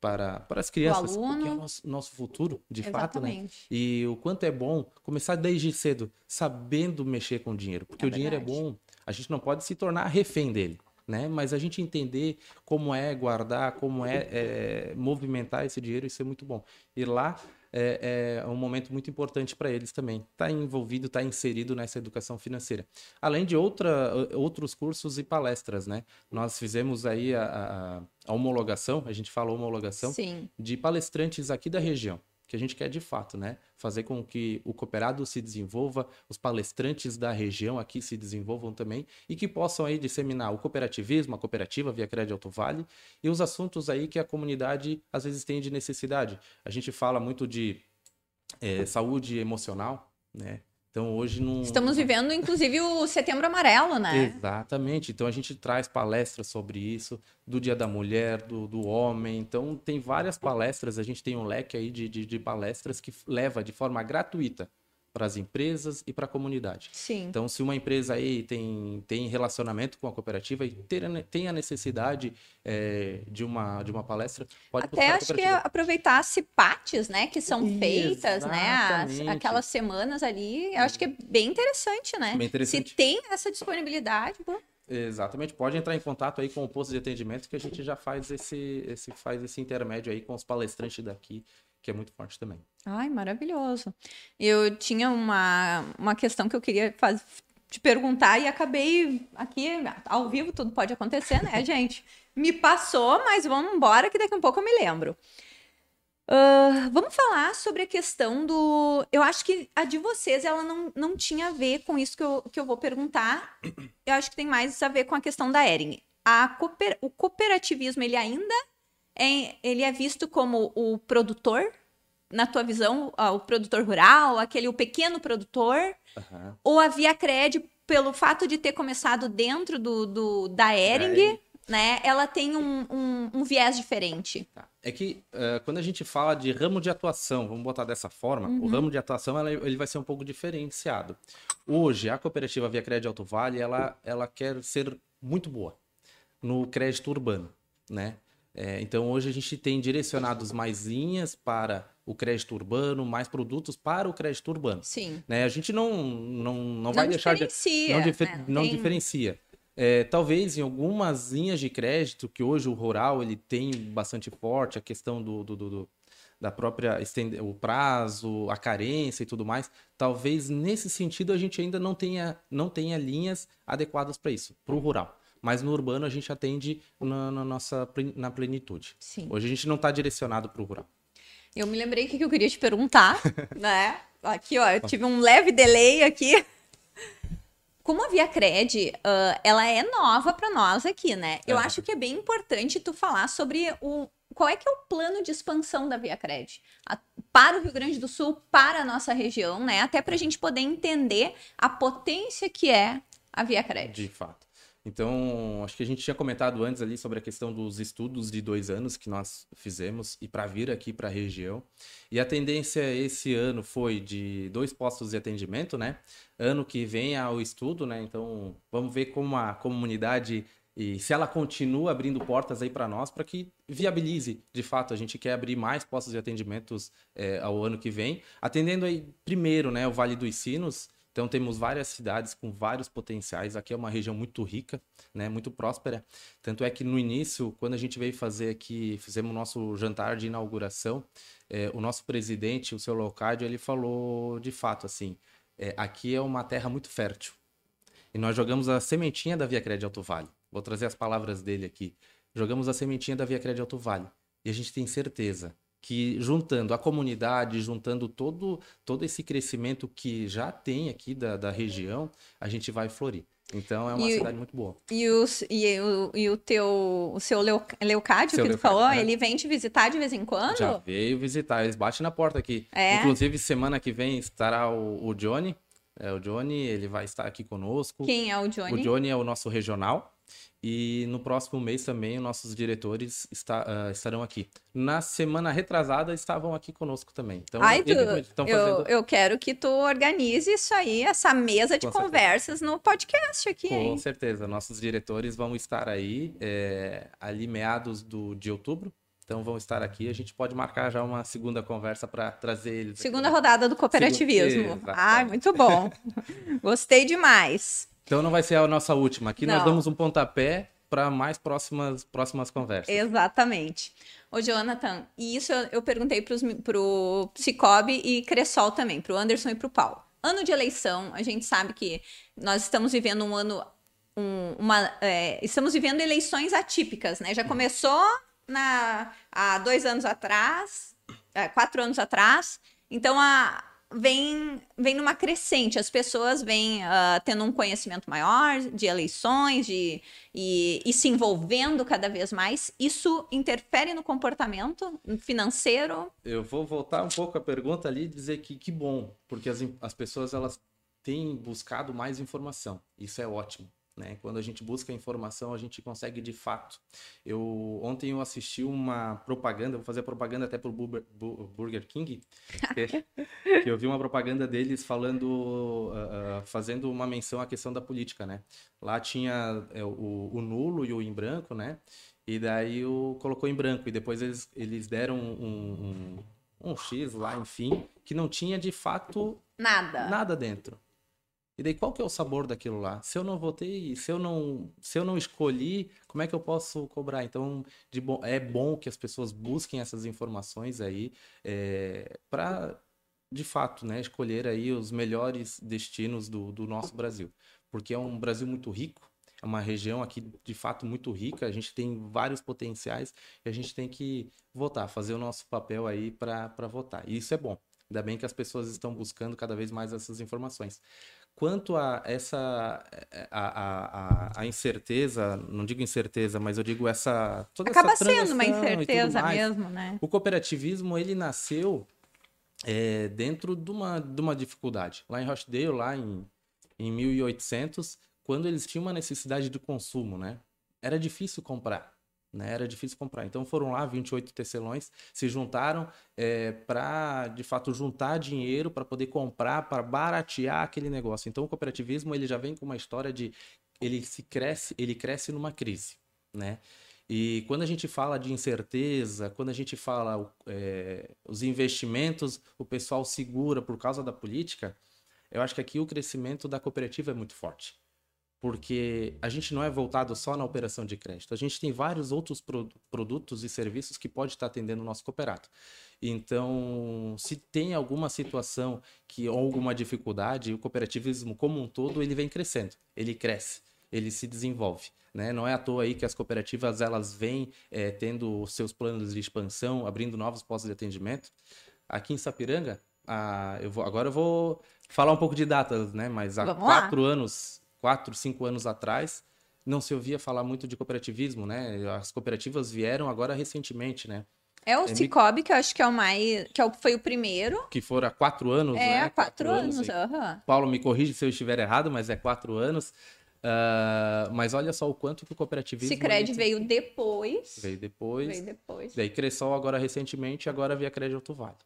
Speaker 2: para, para as crianças, porque é o nosso, nosso futuro, de Exatamente. fato, né? E o quanto é bom começar desde cedo, sabendo mexer com o dinheiro, porque é o dinheiro é bom, a gente não pode se tornar refém dele né? Mas a gente entender como é guardar, como é, é movimentar esse dinheiro, isso é muito bom. E lá é, é um momento muito importante para eles também. Estar tá envolvido, estar tá inserido nessa educação financeira. Além de outra, outros cursos e palestras, né? Nós fizemos aí a, a, a homologação, a gente fala homologação,
Speaker 1: Sim.
Speaker 2: de palestrantes aqui da região que a gente quer de fato, né? Fazer com que o cooperado se desenvolva, os palestrantes da região aqui se desenvolvam também e que possam aí disseminar o cooperativismo, a cooperativa Via Crédito Alto Vale e os assuntos aí que a comunidade às vezes tem de necessidade. A gente fala muito de é, saúde emocional, né? Então hoje não.
Speaker 1: Estamos vivendo, inclusive, o setembro amarelo, né?
Speaker 2: Exatamente. Então a gente traz palestras sobre isso, do Dia da Mulher, do, do Homem. Então tem várias palestras, a gente tem um leque aí de, de, de palestras que leva de forma gratuita para as empresas e para a comunidade.
Speaker 1: Sim.
Speaker 2: Então, se uma empresa aí tem, tem relacionamento com a cooperativa e ter, tem a necessidade é, de, uma, de uma palestra, pode
Speaker 1: Até acho que aproveitar as CIPATs, né, que são feitas, né, as, aquelas semanas ali, eu acho que é bem interessante, né?
Speaker 2: Bem interessante.
Speaker 1: Se tem essa disponibilidade.
Speaker 2: Exatamente, pode entrar em contato aí com o posto de atendimento que a gente já faz esse, esse, faz esse intermédio aí com os palestrantes daqui que é muito forte também.
Speaker 1: Ai, maravilhoso. Eu tinha uma, uma questão que eu queria faz, te perguntar e acabei aqui, ao vivo, tudo pode acontecer, né, gente? Me passou, mas vamos embora que daqui a um pouco eu me lembro. Uh, vamos falar sobre a questão do. Eu acho que a de vocês ela não, não tinha a ver com isso que eu, que eu vou perguntar. Eu acho que tem mais a ver com a questão da Ering. A cooper... O cooperativismo ele ainda é, ele é visto como o produtor, na tua visão, ó, o produtor rural, aquele o pequeno produtor, uhum. ou a Via Cred, pelo fato de ter começado dentro do, do da Ering, né? Ela tem um, um, um viés diferente.
Speaker 2: Tá. É que uh, quando a gente fala de ramo de atuação, vamos botar dessa forma, uhum. o ramo de atuação ela, ele vai ser um pouco diferenciado. Hoje, a cooperativa Via Crédito Alto Vale, ela, ela quer ser muito boa no crédito urbano, né? É, então hoje a gente tem direcionados mais linhas para o crédito urbano, mais produtos para o crédito urbano.
Speaker 1: Sim.
Speaker 2: Né? A gente não, não, não vai deixar de. Não, difer, né? não tem... diferencia. É, talvez em algumas linhas de crédito, que hoje o rural ele tem bastante forte, a questão do, do, do da própria estender, o prazo, a carência e tudo mais, talvez nesse sentido a gente ainda não tenha, não tenha linhas adequadas para isso, para o rural mas no urbano a gente atende na, na nossa na plenitude.
Speaker 1: Sim.
Speaker 2: Hoje a gente não está direcionado para o rural.
Speaker 1: Eu me lembrei que eu queria te perguntar, né? Aqui, ó, eu tive um leve delay aqui. Como a Via Cred, uh, ela é nova para nós aqui, né? Eu é. acho que é bem importante tu falar sobre o qual é que é o plano de expansão da Via Cred a, para o Rio Grande do Sul, para a nossa região, né? Até para a gente poder entender a potência que é a Via Cred.
Speaker 2: De fato. Então, acho que a gente tinha comentado antes ali sobre a questão dos estudos de dois anos que nós fizemos e para vir aqui para a região. E a tendência esse ano foi de dois postos de atendimento, né? Ano que vem ao estudo, né? Então, vamos ver como a comunidade e se ela continua abrindo portas aí para nós, para que viabilize, de fato, a gente quer abrir mais postos de atendimentos é, ao ano que vem, atendendo aí primeiro, né, o Vale dos Sinos, então temos várias cidades com vários potenciais. Aqui é uma região muito rica, né, muito próspera. Tanto é que no início, quando a gente veio fazer aqui, fizemos o nosso jantar de inauguração, é, o nosso presidente, o seu Locádio, ele falou de fato assim: é, aqui é uma terra muito fértil. E nós jogamos a sementinha da Via Crédito Alto Vale. Vou trazer as palavras dele aqui. Jogamos a sementinha da Via Crédito Alto Vale. E a gente tem certeza que juntando a comunidade, juntando todo, todo esse crescimento que já tem aqui da, da região, a gente vai florir. Então é uma
Speaker 1: E-
Speaker 2: cidade muito boa.
Speaker 1: E, os, e, o, e o teu, o seu
Speaker 2: Seu
Speaker 1: que tu
Speaker 2: Leocádio,
Speaker 1: falou,
Speaker 2: é.
Speaker 1: ele vem te visitar de vez em quando?
Speaker 2: Já veio visitar, eles batem na porta aqui.
Speaker 1: É?
Speaker 2: Inclusive, semana que vem estará o, o Johnny. É, o Johnny, ele vai estar aqui conosco.
Speaker 1: Quem é o Johnny?
Speaker 2: O Johnny é o nosso regional. E no próximo mês também os nossos diretores está- ah, estarão aqui. Na semana retrasada estavam aqui conosco também. Então,
Speaker 1: Ai, tu,
Speaker 2: estão
Speaker 1: eu,
Speaker 2: fazendo
Speaker 1: eu quero que tu organize isso aí, essa mesa de
Speaker 2: Com certeza.
Speaker 1: conversas no podcast aqui,
Speaker 2: Com
Speaker 1: hein?
Speaker 2: certeza. Nossos diretores vão estar aí é, ali meados do, de outubro. Então vão estar aqui. A gente pode marcar já uma segunda conversa para trazer eles. aqui.
Speaker 1: Segunda rodada do cooperativismo.
Speaker 2: Segunda-
Speaker 1: Ai,
Speaker 2: exatamente.
Speaker 1: muito bom. Gostei demais.
Speaker 2: Então não vai ser a nossa última. Aqui nós
Speaker 1: Não.
Speaker 2: damos um pontapé para mais próximas, próximas conversas.
Speaker 1: Exatamente. Ô, Jonathan, e isso eu, eu perguntei pros, pro Cicobi e Cressol também, pro Anderson e pro Paulo. Ano de eleição, a gente sabe que nós estamos vivendo um ano. um- uma, é, estamos vivendo eleições atípicas, né? Já começou na, há dois anos atrás, é, quatro anos atrás. Então, a, vem, vem numa crescente. As pessoas vêm ah, tendo um conhecimento maior de eleições de, e, e se envolvendo cada vez mais. Isso interfere no comportamento financeiro?
Speaker 2: Eu vou voltar um pouco à pergunta ali e dizer que que bom, porque as, as pessoas elas têm buscado mais informação. Isso é ótimo. Né? Quando a gente busca informação, a gente consegue de fato. Eu ontem eu assisti uma propaganda, vou fazer propaganda até pro Burger, Bu- Burger King, que, eu vi uma propaganda deles falando, ah, fazendo uma menção à questão da política, né? Lá tinha é, o, o nulo e o em branco, né? E daí o colocou em branco e depois eles, eles deram um, um, um X lá, enfim, que não tinha de fato
Speaker 1: Nada.
Speaker 2: nada dentro. E daí qual que é o sabor daquilo lá? Se eu não votei, se eu não, se eu não escolhi, como é que eu posso cobrar? Então, bom, é bom que as pessoas busquem essas informações aí para de fato, né, escolher aí os melhores destinos do, do nosso Brasil, porque é um Brasil muito rico, é uma região aqui de fato muito rica, a gente tem vários potenciais e a gente tem que votar, fazer o nosso papel aí para votar. E isso é bom. Ainda bem que as pessoas estão buscando cada vez mais essas informações. Quanto a essa a, a, a, a incerteza, não digo incerteza, mas eu digo essa toda
Speaker 1: Acaba
Speaker 2: essa
Speaker 1: sendo uma incerteza mesmo, né?
Speaker 2: O cooperativismo ele nasceu é, dentro de uma, de uma dificuldade. Lá em Rochdale, lá em, em 1800, quando eles tinham uma necessidade de consumo, né? Era difícil comprar, né? Era difícil comprar. Então foram lá 28 tecelões, se juntaram para, de fato, juntar dinheiro para poder comprar, para baratear aquele negócio. Então o cooperativismo ele já vem com uma história de ele se cresce, ele cresce numa crise, né? E quando a gente fala de incerteza, quando a gente fala é, os investimentos, o pessoal segura por causa da política, eu acho que aqui o crescimento da cooperativa é muito forte. Porque a gente não é voltado só na operação de crédito, a gente tem vários outros pro- produtos e serviços que pode estar atendendo o nosso cooperado. Então, se tem alguma situação que ou alguma dificuldade, o cooperativismo como um todo ele vem crescendo, ele cresce, ele se desenvolve. Né? Não é à toa aí que as cooperativas elas vêm eh, tendo seus planos de expansão, abrindo novos postos de atendimento. Aqui em Sapiranga, ah, eu vou, agora eu vou falar um pouco de datas, né? Mas há
Speaker 1: Vamos lá.
Speaker 2: quatro anos, quatro, cinco anos atrás, não se ouvia falar muito de cooperativismo, né? As cooperativas vieram agora recentemente, né?
Speaker 1: É o
Speaker 2: É,
Speaker 1: Cicobi, que eu acho que é o mais. que é foi o primeiro.
Speaker 2: Que foram há quatro anos,
Speaker 1: É,
Speaker 2: né?
Speaker 1: há quatro anos.
Speaker 2: aí.
Speaker 1: aham.
Speaker 2: Paulo, me corrige se eu estiver errado, mas é quatro anos. Ah, mas olha só o quanto que o cooperativismo...
Speaker 1: Cicred
Speaker 2: ele
Speaker 1: veio depois.
Speaker 2: veio depois.
Speaker 1: Veio depois.
Speaker 2: Daí Cressol agora recentemente, agora via Crédito Alto Vale.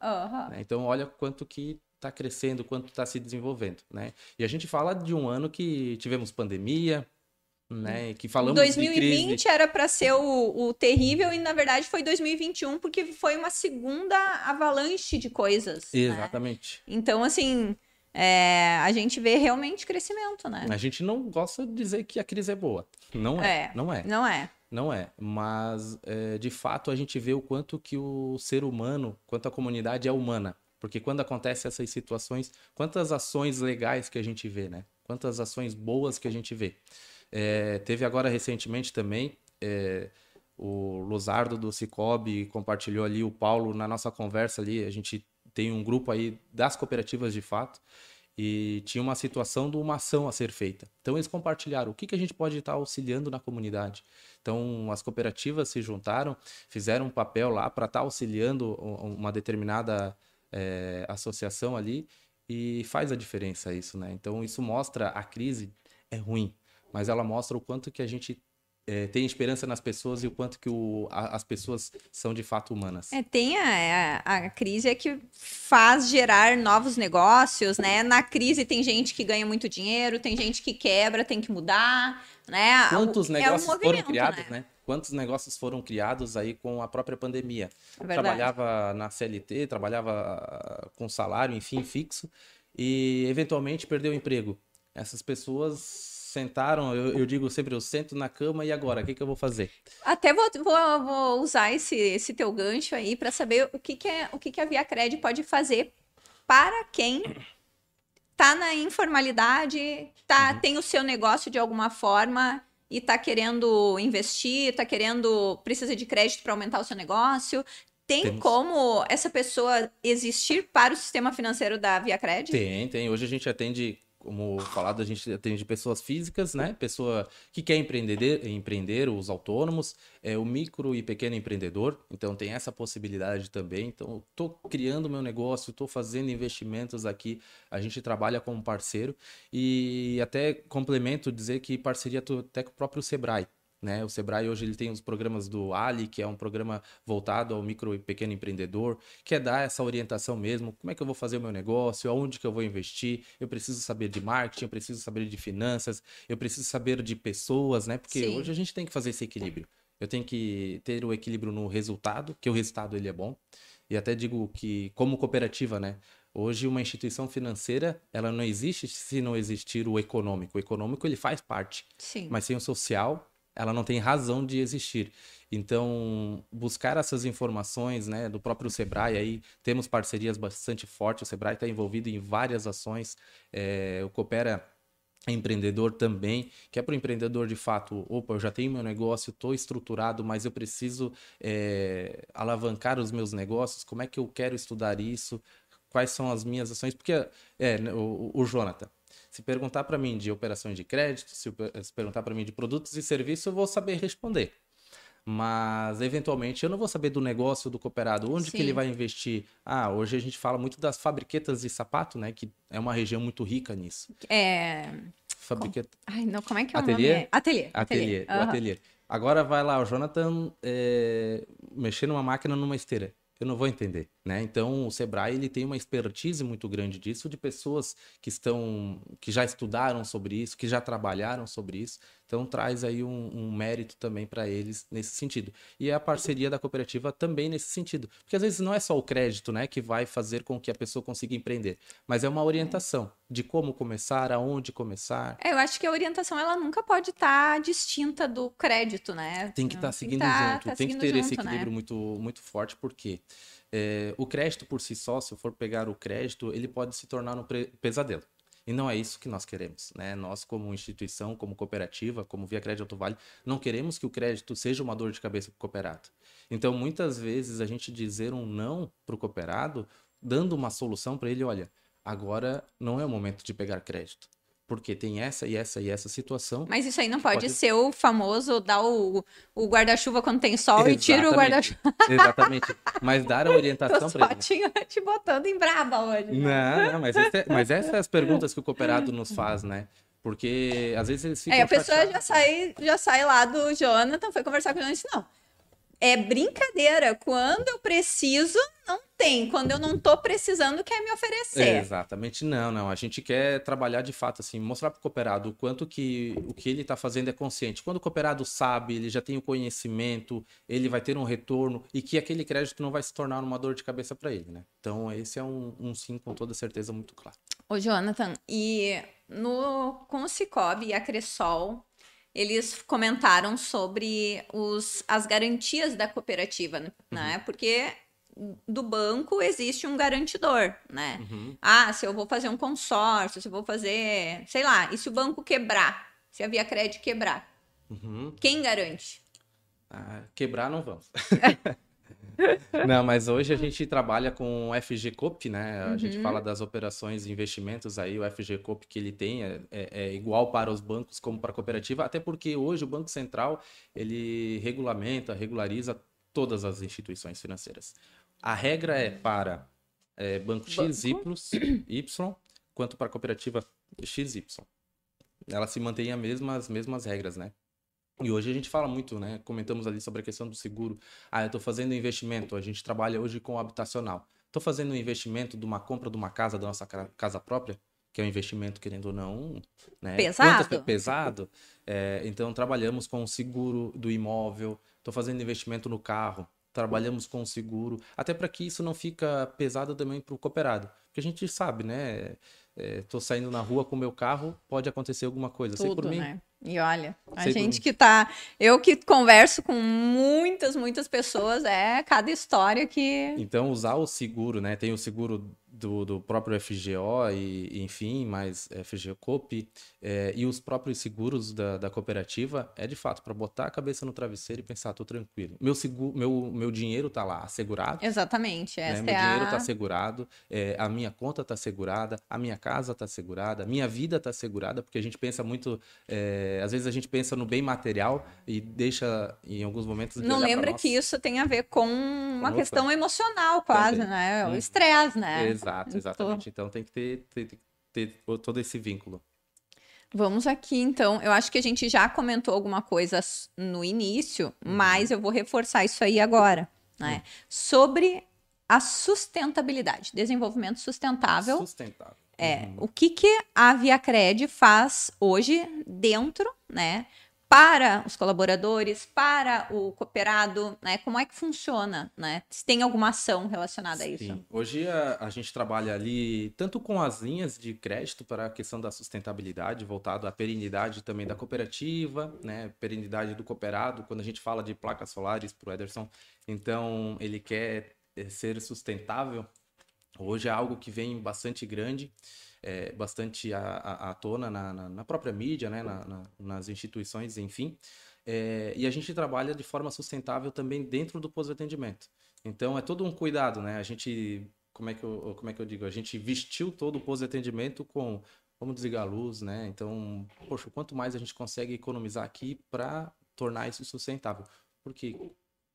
Speaker 2: Né? Então olha quanto que está crescendo, quanto está se desenvolvendo, né? E a gente fala de um ano que tivemos pandemia, né? Que falamos de
Speaker 1: 2020
Speaker 2: crise.
Speaker 1: era para ser o, o terrível e na verdade foi 2021 porque foi uma segunda avalanche de coisas. né?
Speaker 2: Exatamente.
Speaker 1: Então assim é, a gente vê realmente crescimento, né?
Speaker 2: A gente não gosta de dizer que a crise é boa. Não é,
Speaker 1: É.
Speaker 2: não é.
Speaker 1: Não é?
Speaker 2: Não é, mas é, de fato a gente vê o quanto que o ser humano, quanto a comunidade é humana. Porque quando acontecem essas situações, quantas ações legais que a gente vê, né? Quantas ações boas que a gente vê. É, teve agora recentemente também é, o Luzardo do Cicobi compartilhou ali, o Paulo na nossa conversa ali, a gente tem um grupo aí das cooperativas de fato e tinha uma situação de uma ação a ser feita. Então eles compartilharam o que, que a gente pode estar auxiliando na comunidade. Então as cooperativas se juntaram, fizeram um papel lá para estar auxiliando uma determinada é, associação ali e faz a diferença isso, né? Então isso mostra a crise é ruim, mas ela mostra o quanto que a gente é, tem esperança nas pessoas e o quanto que o, a, as pessoas são de fato humanas.
Speaker 1: É, tem a, a, a, crise é que faz gerar novos negócios, né? Na crise tem gente que ganha muito dinheiro, tem gente que quebra, tem que mudar, né?
Speaker 2: Quantos negócios é um foram criados, né? né? Quantos negócios foram criados aí com a própria pandemia? É trabalhava na CLT, trabalhava com salário, enfim, fixo, e eventualmente perdeu o emprego. Essas pessoas sentaram, eu, eu, digo sempre, eu sento na cama e agora, o que, que eu vou fazer?
Speaker 1: Até vou, vou, vou usar esse, esse teu gancho aí para saber o que, que, é, o que, que a Via Cred pode fazer para quem tá na informalidade, tá, uhum. tem o seu negócio de alguma forma e tá querendo investir, tá querendo, precisa de crédito para aumentar o seu negócio. Tem Temos. como essa pessoa existir para o sistema financeiro da Via Cred?
Speaker 2: Tem, tem. Hoje a gente atende como falado, a gente atende pessoas físicas, né? Pessoa que quer empreender, empreender os autônomos, é o micro e pequeno empreendedor. Então tem essa possibilidade também. Então estou criando meu negócio, estou fazendo investimentos aqui. A gente trabalha como parceiro e até complemento dizer que parceria até com o próprio Sebrae. Né? O Sebrae hoje ele tem os programas do Ali, que é um programa voltado ao micro e pequeno empreendedor, que é dar essa orientação mesmo, como é que eu vou fazer o meu negócio, aonde que eu vou investir, eu preciso saber de marketing, eu preciso saber de finanças, eu preciso saber de pessoas, né? Porque Sim. hoje a gente tem que fazer esse equilíbrio. Eu tenho que ter o equilíbrio no resultado, que o resultado ele é bom. E até digo que como cooperativa, né? Hoje uma instituição financeira, ela não existe se não existir o econômico. O econômico ele faz parte.
Speaker 1: Sim.
Speaker 2: Mas sem o social, ela não tem razão de existir. Então, buscar essas informações né, do próprio Sebrae, aí temos parcerias bastante fortes, o Sebrae está envolvido em várias ações, é, o Coopera empreendedor também, que é para o empreendedor de fato, opa, eu já tenho meu negócio, estou estruturado, mas eu preciso é, alavancar os meus negócios, como é que eu quero estudar isso, quais são as minhas ações, porque é, o, o Jonathan, se perguntar para mim de operações de crédito, se, se perguntar para mim de produtos e serviços, eu vou saber responder. Mas, eventualmente, eu não vou saber do negócio do cooperado, onde Sim. que ele vai investir. Ah, hoje a gente fala muito das fabriquetas de sapato, né? Que é uma região muito rica nisso.
Speaker 1: É...
Speaker 2: Fabriqueta...
Speaker 1: Ai, não, como é que é
Speaker 2: ateliê?
Speaker 1: o nome?
Speaker 2: Ateliê. Ateliê, ateliê. Uhum. ateliê. Agora vai lá o Jonathan é... mexer numa máquina numa esteira eu não vou entender, né? Então o Sebrae ele tem uma expertise muito grande disso de pessoas que estão que já estudaram sobre isso, que já trabalharam sobre isso. Então traz aí um, um mérito também para eles nesse sentido. E a parceria da cooperativa também nesse sentido, porque às vezes não é só o crédito, né, que vai fazer com que a pessoa consiga empreender, mas é uma orientação de como começar, aonde começar.
Speaker 1: É, eu acho que a orientação ela nunca pode estar tá distinta do crédito, né?
Speaker 2: Tem que estar tá seguindo tá, junto, tá tem que ter junto, esse né? equilíbrio né? muito muito forte, porque é, o crédito por si só, se eu for pegar o crédito, ele pode se tornar um pesadelo. E não é isso que nós queremos, né? Nós, como instituição, como cooperativa, como Via Crédito Alto Vale, não queremos que o crédito seja uma dor de cabeça para o cooperado. Então, muitas vezes, a gente dizer um não para o cooperado, dando uma solução para ele, olha, agora não é o momento de pegar crédito porque tem essa e essa e essa situação.
Speaker 1: Mas isso aí não pode, pode, ser o famoso dar o, o guarda-chuva quando tem sol Exatamente. e tira o guarda-chuva.
Speaker 2: Exatamente. Mas dar a orientação para
Speaker 1: ele. te botando em braba hoje.
Speaker 2: Não, não, mas, esse, é, mas essas são as perguntas que o cooperado nos faz, né? Porque às vezes eles ficam.
Speaker 1: É, a pessoa já sai, já sai lá do Jonathan, foi conversar com o Jonathan e disse: não, é brincadeira. Quando eu preciso, não tem. Quando eu não tô precisando, quer me oferecer.
Speaker 2: É, exatamente, não, não. A gente quer trabalhar de fato, assim, mostrar para o cooperado o quanto que o que ele está fazendo é consciente. Quando o cooperado sabe, ele já tem o conhecimento, ele vai ter um retorno e que aquele crédito não vai se tornar uma dor de cabeça para ele, né? Então, esse é um, um sim com toda certeza muito claro.
Speaker 1: Ô, Jonathan, e no, com o Cicobi e a Cressol, eles comentaram sobre os, as garantias da cooperativa, né? Uhum. Porque do banco existe um garantidor, né? Uhum. Ah, se eu vou fazer um consórcio, se eu vou fazer, sei lá, e se o banco quebrar, se a Via Crédito quebrar, uhum. quem garante?
Speaker 2: Ah, quebrar não vamos. Não, mas hoje a gente trabalha com o FGCOP, né? A uhum. gente fala das operações e investimentos aí, o FGCOP que ele tem é, é, é, igual para os bancos como para a cooperativa, até porque hoje o Banco Central, ele regulamenta, regulariza todas as instituições financeiras. A regra é para é, banco X, banco? Y, quanto para a cooperativa XY. Ela se mantém as mesmas, mesmas regras, né? E hoje a gente fala muito, né? Comentamos ali sobre a questão do seguro. Ah, eu estou fazendo investimento. A gente trabalha hoje com o habitacional. Estou fazendo um investimento de uma compra de uma casa, da nossa casa própria, que é um investimento, querendo ou não, né?
Speaker 1: Pesado.
Speaker 2: Quantas, pesado. É, então, trabalhamos com o seguro do imóvel. Estou fazendo investimento no carro. Trabalhamos com o seguro. Até para que isso não fica pesado também para o cooperado. Porque a gente sabe, né? Estou é, saindo na rua com o meu carro, pode acontecer alguma coisa.
Speaker 1: Tudo, Sei por mim. Né? E olha, a Sei gente que tá. Eu que converso com muitas, muitas pessoas, é cada história que.
Speaker 2: Então, usar o seguro, né? Tem o seguro do, do próprio FGO e, enfim, mais FGCOP é, e os próprios seguros da, da cooperativa é de fato para botar a cabeça no travesseiro e pensar, tô tranquilo. Meu seguro, meu, meu dinheiro tá lá assegurado.
Speaker 1: Exatamente.
Speaker 2: Né? Meu é dinheiro a... tá assegurado, é, a minha conta tá assegurada, a minha casa tá assegurada, a minha vida tá assegurada, porque a gente pensa muito, é, às vezes a gente pensa no bem material e deixa em alguns momentos.
Speaker 1: Não lembra que isso tem a ver com uma Opa. questão emocional, quase, Também. né? O hum. estresse, né?
Speaker 2: Exato, exatamente. Então tem que ter, ter, ter todo esse vínculo.
Speaker 1: Vamos aqui, então. Eu acho que a gente já comentou alguma coisa no início, uhum. mas eu vou reforçar isso aí agora, né? Uhum. Sobre a sustentabilidade, desenvolvimento sustentável.
Speaker 2: Sustentável.
Speaker 1: É, uhum. o que que a ViaCred faz hoje dentro, né, para os colaboradores, para o cooperado, né? Como é que funciona, né? Se tem alguma ação relacionada Sim. a isso?
Speaker 2: Hoje a, a, gente trabalha ali tanto com as linhas de crédito para a questão da sustentabilidade, voltado à perenidade também da cooperativa, né? Perenidade do cooperado. Quando a gente fala de placas solares para o Ederson, então ele quer eh, ser sustentável. Hoje é algo que vem bastante grande é, bastante à, à, tona na, na, na, própria mídia, né? Na, nas instituições, enfim. É, e a gente trabalha de forma sustentável também dentro do pós-atendimento. Então é todo um cuidado, né? A gente, como é que eu, como é que eu digo? A gente vestiu todo o pós-atendimento com como desligar a luz, né? Então, poxa, quanto mais a gente consegue economizar aqui para tornar isso sustentável. Porque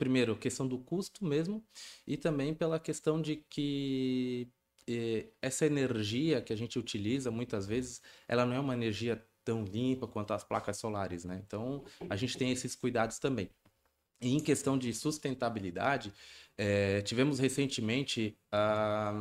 Speaker 2: primeiro, questão do custo mesmo, e também pela questão de que essa energia que a gente utiliza muitas vezes, ela não é uma energia tão limpa quanto as placas solares, né? Então, a gente tem esses cuidados também. E em questão de sustentabilidade, é, tivemos recentemente a,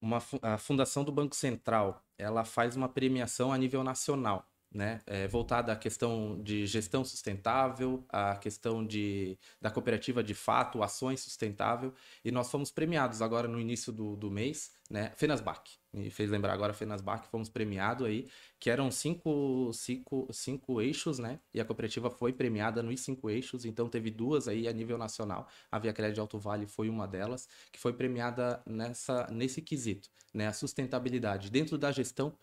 Speaker 2: uma, a Fundação do Banco Central. Ela faz uma premiação a nível nacional né, é, voltada à questão de gestão sustentável, à questão de, da cooperativa de fato, ações sustentável, e nós fomos premiados agora no início do, do mês, né, Fenasbac, me fez lembrar agora Fenasbac, fomos premiados aí, que eram cinco, cinco, cinco eixos, né, e a cooperativa foi premiada nos cinco eixos, então teve duas aí a nível nacional, a Via Crédito Alto Vale foi uma delas, que foi premiada nessa, nesse quesito, né, a sustentabilidade. Dentro da gestão,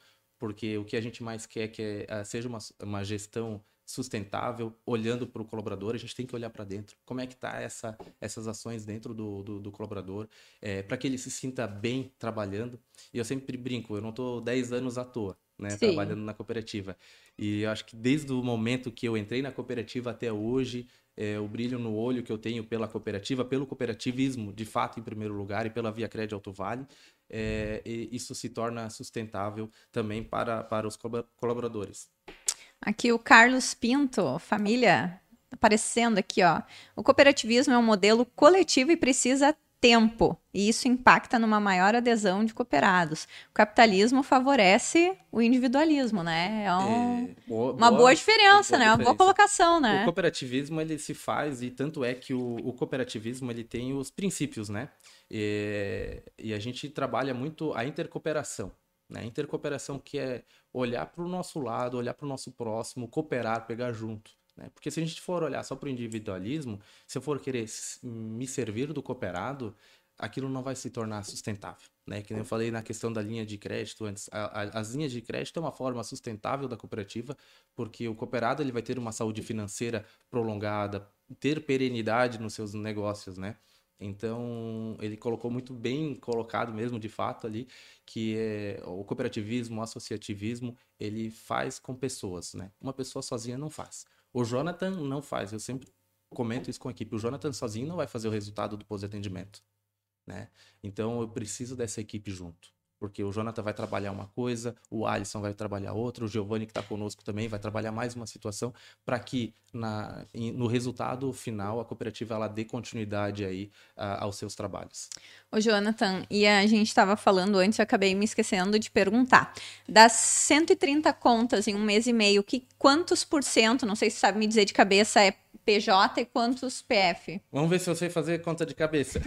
Speaker 2: porque o que a gente mais quer é que uh, seja uma, uma gestão sustentável, olhando para o colaborador, a gente tem que olhar para dentro. Como é que está essa, essas ações dentro do, do, do colaborador, é, para que ele se sinta bem trabalhando. E eu sempre brinco, eu não estou 10 anos à toa, né, trabalhando na cooperativa. E eu acho que desde o momento que eu entrei na cooperativa até hoje, é, o brilho no olho que eu tenho pela cooperativa, pelo cooperativismo, de fato, em primeiro lugar, e pela Via Crédito Alto Vale, é, isso se torna sustentável também para, para os colaboradores.
Speaker 1: Aqui o Carlos Pinto, família, aparecendo aqui, ó. O cooperativismo é um modelo coletivo e precisa tempo, e isso impacta numa maior adesão de cooperados. O capitalismo favorece o individualismo, né? É, um, é boa, uma boa, boa diferença, boa né? Diferença. Uma boa colocação, né?
Speaker 2: O cooperativismo ele se faz e tanto é que o, o cooperativismo ele tem os princípios, né? E, e a gente trabalha muito a intercooperação. Né? Intercooperação que é olhar para o nosso lado, olhar para o nosso próximo, cooperar, pegar junto. Né? Porque se a gente for olhar só para o individualismo, se eu for querer me servir do cooperado, aquilo não vai se tornar sustentável. Né, que nem eu falei na questão da linha de crédito antes. A, a, as linhas de crédito é uma forma sustentável da cooperativa, porque o cooperado ele vai ter uma saúde financeira prolongada, ter perenidade nos seus negócios, né? Então, ele colocou muito bem colocado mesmo, de fato, ali, que é, o cooperativismo, o associativismo, ele faz com pessoas, né? Uma pessoa sozinha não faz. O Jonathan não faz, eu sempre comento isso com a equipe. O Jonathan sozinho não vai fazer o resultado do pós-atendimento, né? Então, eu preciso dessa equipe junto porque o Jonathan vai trabalhar uma coisa, o Alisson vai trabalhar outra, o Giovanni que está conosco também vai trabalhar mais uma situação para que na, no resultado final a cooperativa ela dê continuidade aí uh, aos seus trabalhos.
Speaker 1: O Jonathan, e a gente estava falando antes, eu acabei me esquecendo de perguntar. Das 130 contas em um mês e meio, que quantos por cento, não sei se sabe me dizer de cabeça, é PJ e quantos PF?
Speaker 2: Vamos ver se eu sei fazer conta de cabeça.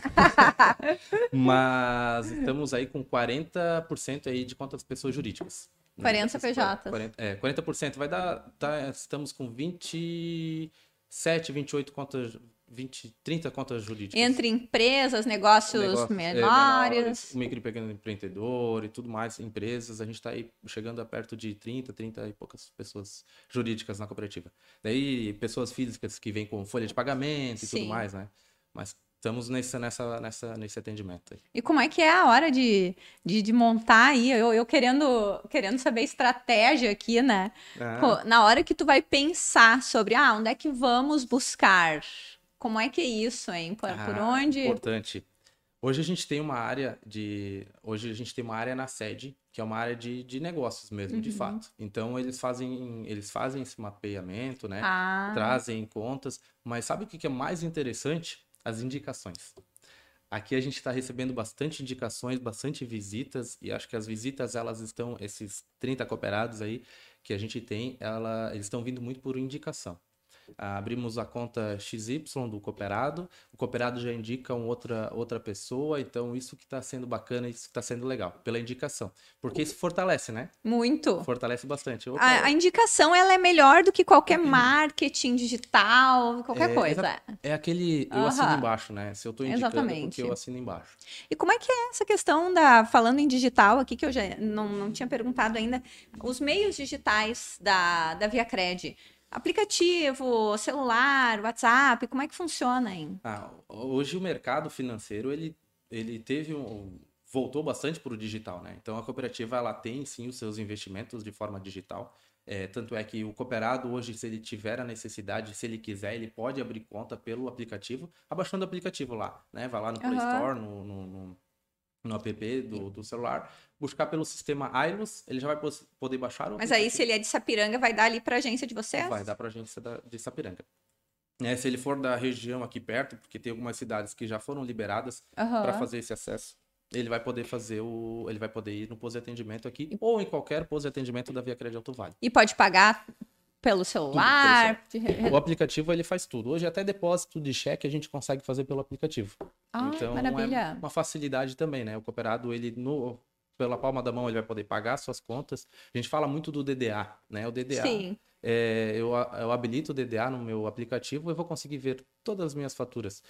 Speaker 2: Mas estamos aí com 40% aí de contas pessoas jurídicas.
Speaker 1: 40 PJ.
Speaker 2: 40, é, 40% vai dar. Tá, estamos com 27, 28 contas 20, 30 contas jurídicas.
Speaker 1: Entre empresas, negócios, negócios menores. É, menores.
Speaker 2: Micro e pequeno empreendedor e tudo mais, empresas, a gente está aí chegando a perto de 30, 30 e poucas pessoas jurídicas na cooperativa. Daí, pessoas físicas que vêm com folha de pagamento e Sim. tudo mais, né? Mas estamos nesse, nessa, nessa, nesse atendimento. Aí.
Speaker 1: E como é que é a hora de, de, de montar aí? Eu, eu querendo, querendo saber estratégia aqui, né? Ah. Pô, na hora que tu vai pensar sobre, ah, onde é que vamos buscar? Como é que é isso, hein? Por, ah, por onde?
Speaker 2: Importante. Hoje a gente tem uma área de. Hoje a gente tem uma área na sede, que é uma área de, de negócios mesmo, uhum. de fato. Então eles fazem, eles fazem esse mapeamento, né? Ah. Trazem contas. Mas sabe o que é mais interessante? As indicações. Aqui a gente está recebendo bastante indicações, bastante visitas, e acho que as visitas, elas estão, esses 30 cooperados aí que a gente tem, ela, eles estão vindo muito por indicação. Abrimos a conta XY do cooperado, o cooperado já indica uma outra, outra pessoa, então isso que está sendo bacana, isso que está sendo legal, pela indicação. Porque isso fortalece, né?
Speaker 1: Muito.
Speaker 2: Fortalece bastante.
Speaker 1: A, a, indicação ela é melhor do que qualquer marketing digital, qualquer é, coisa.
Speaker 2: É aquele eu uhum. assino embaixo, né? Se eu estou indicando é Exatamente. porque eu assino embaixo.
Speaker 1: E como é que é essa questão da falando em digital aqui que eu já não, não tinha perguntado ainda, os meios digitais da da Via Cred aplicativo, celular, WhatsApp, como é que funciona, hein?
Speaker 2: Ah, hoje o mercado financeiro ele, ele teve um voltou bastante para o digital, né? Então a cooperativa ela tem sim os seus investimentos de forma digital. É, tanto é que o cooperado hoje, se ele tiver a necessidade, se ele quiser, ele pode abrir conta pelo aplicativo, abaixando o aplicativo lá, né? Vai lá no Play uhum. Store, no, no, no, no app do, do celular, buscar pelo sistema Ailos, ele já vai poder baixar o
Speaker 1: Mas aí, se ele é de Sapiranga, vai dar ali para a agência de vocês?
Speaker 2: Vai dar para a agência da, de Sapiranga. É, se ele for da região aqui perto, porque tem algumas cidades que já foram liberadas uhum. para fazer esse acesso, ele vai poder fazer o. Ele vai poder ir no pose atendimento aqui, ou em qualquer pose atendimento da Via Crédito Vale.
Speaker 1: E pode pagar pelo celular?
Speaker 2: Tudo pelo celular. O aplicativo ele faz tudo. Hoje até depósito de cheque a gente consegue fazer pelo aplicativo.
Speaker 1: Ah, então maravilha.
Speaker 2: é uma facilidade também, né? O cooperado ele no pela palma da mão ele vai poder pagar suas contas. A gente fala muito do DDA, né? O DDA. Sim. É, eu, eu habilito o DDA no meu aplicativo e vou conseguir ver todas as minhas faturas.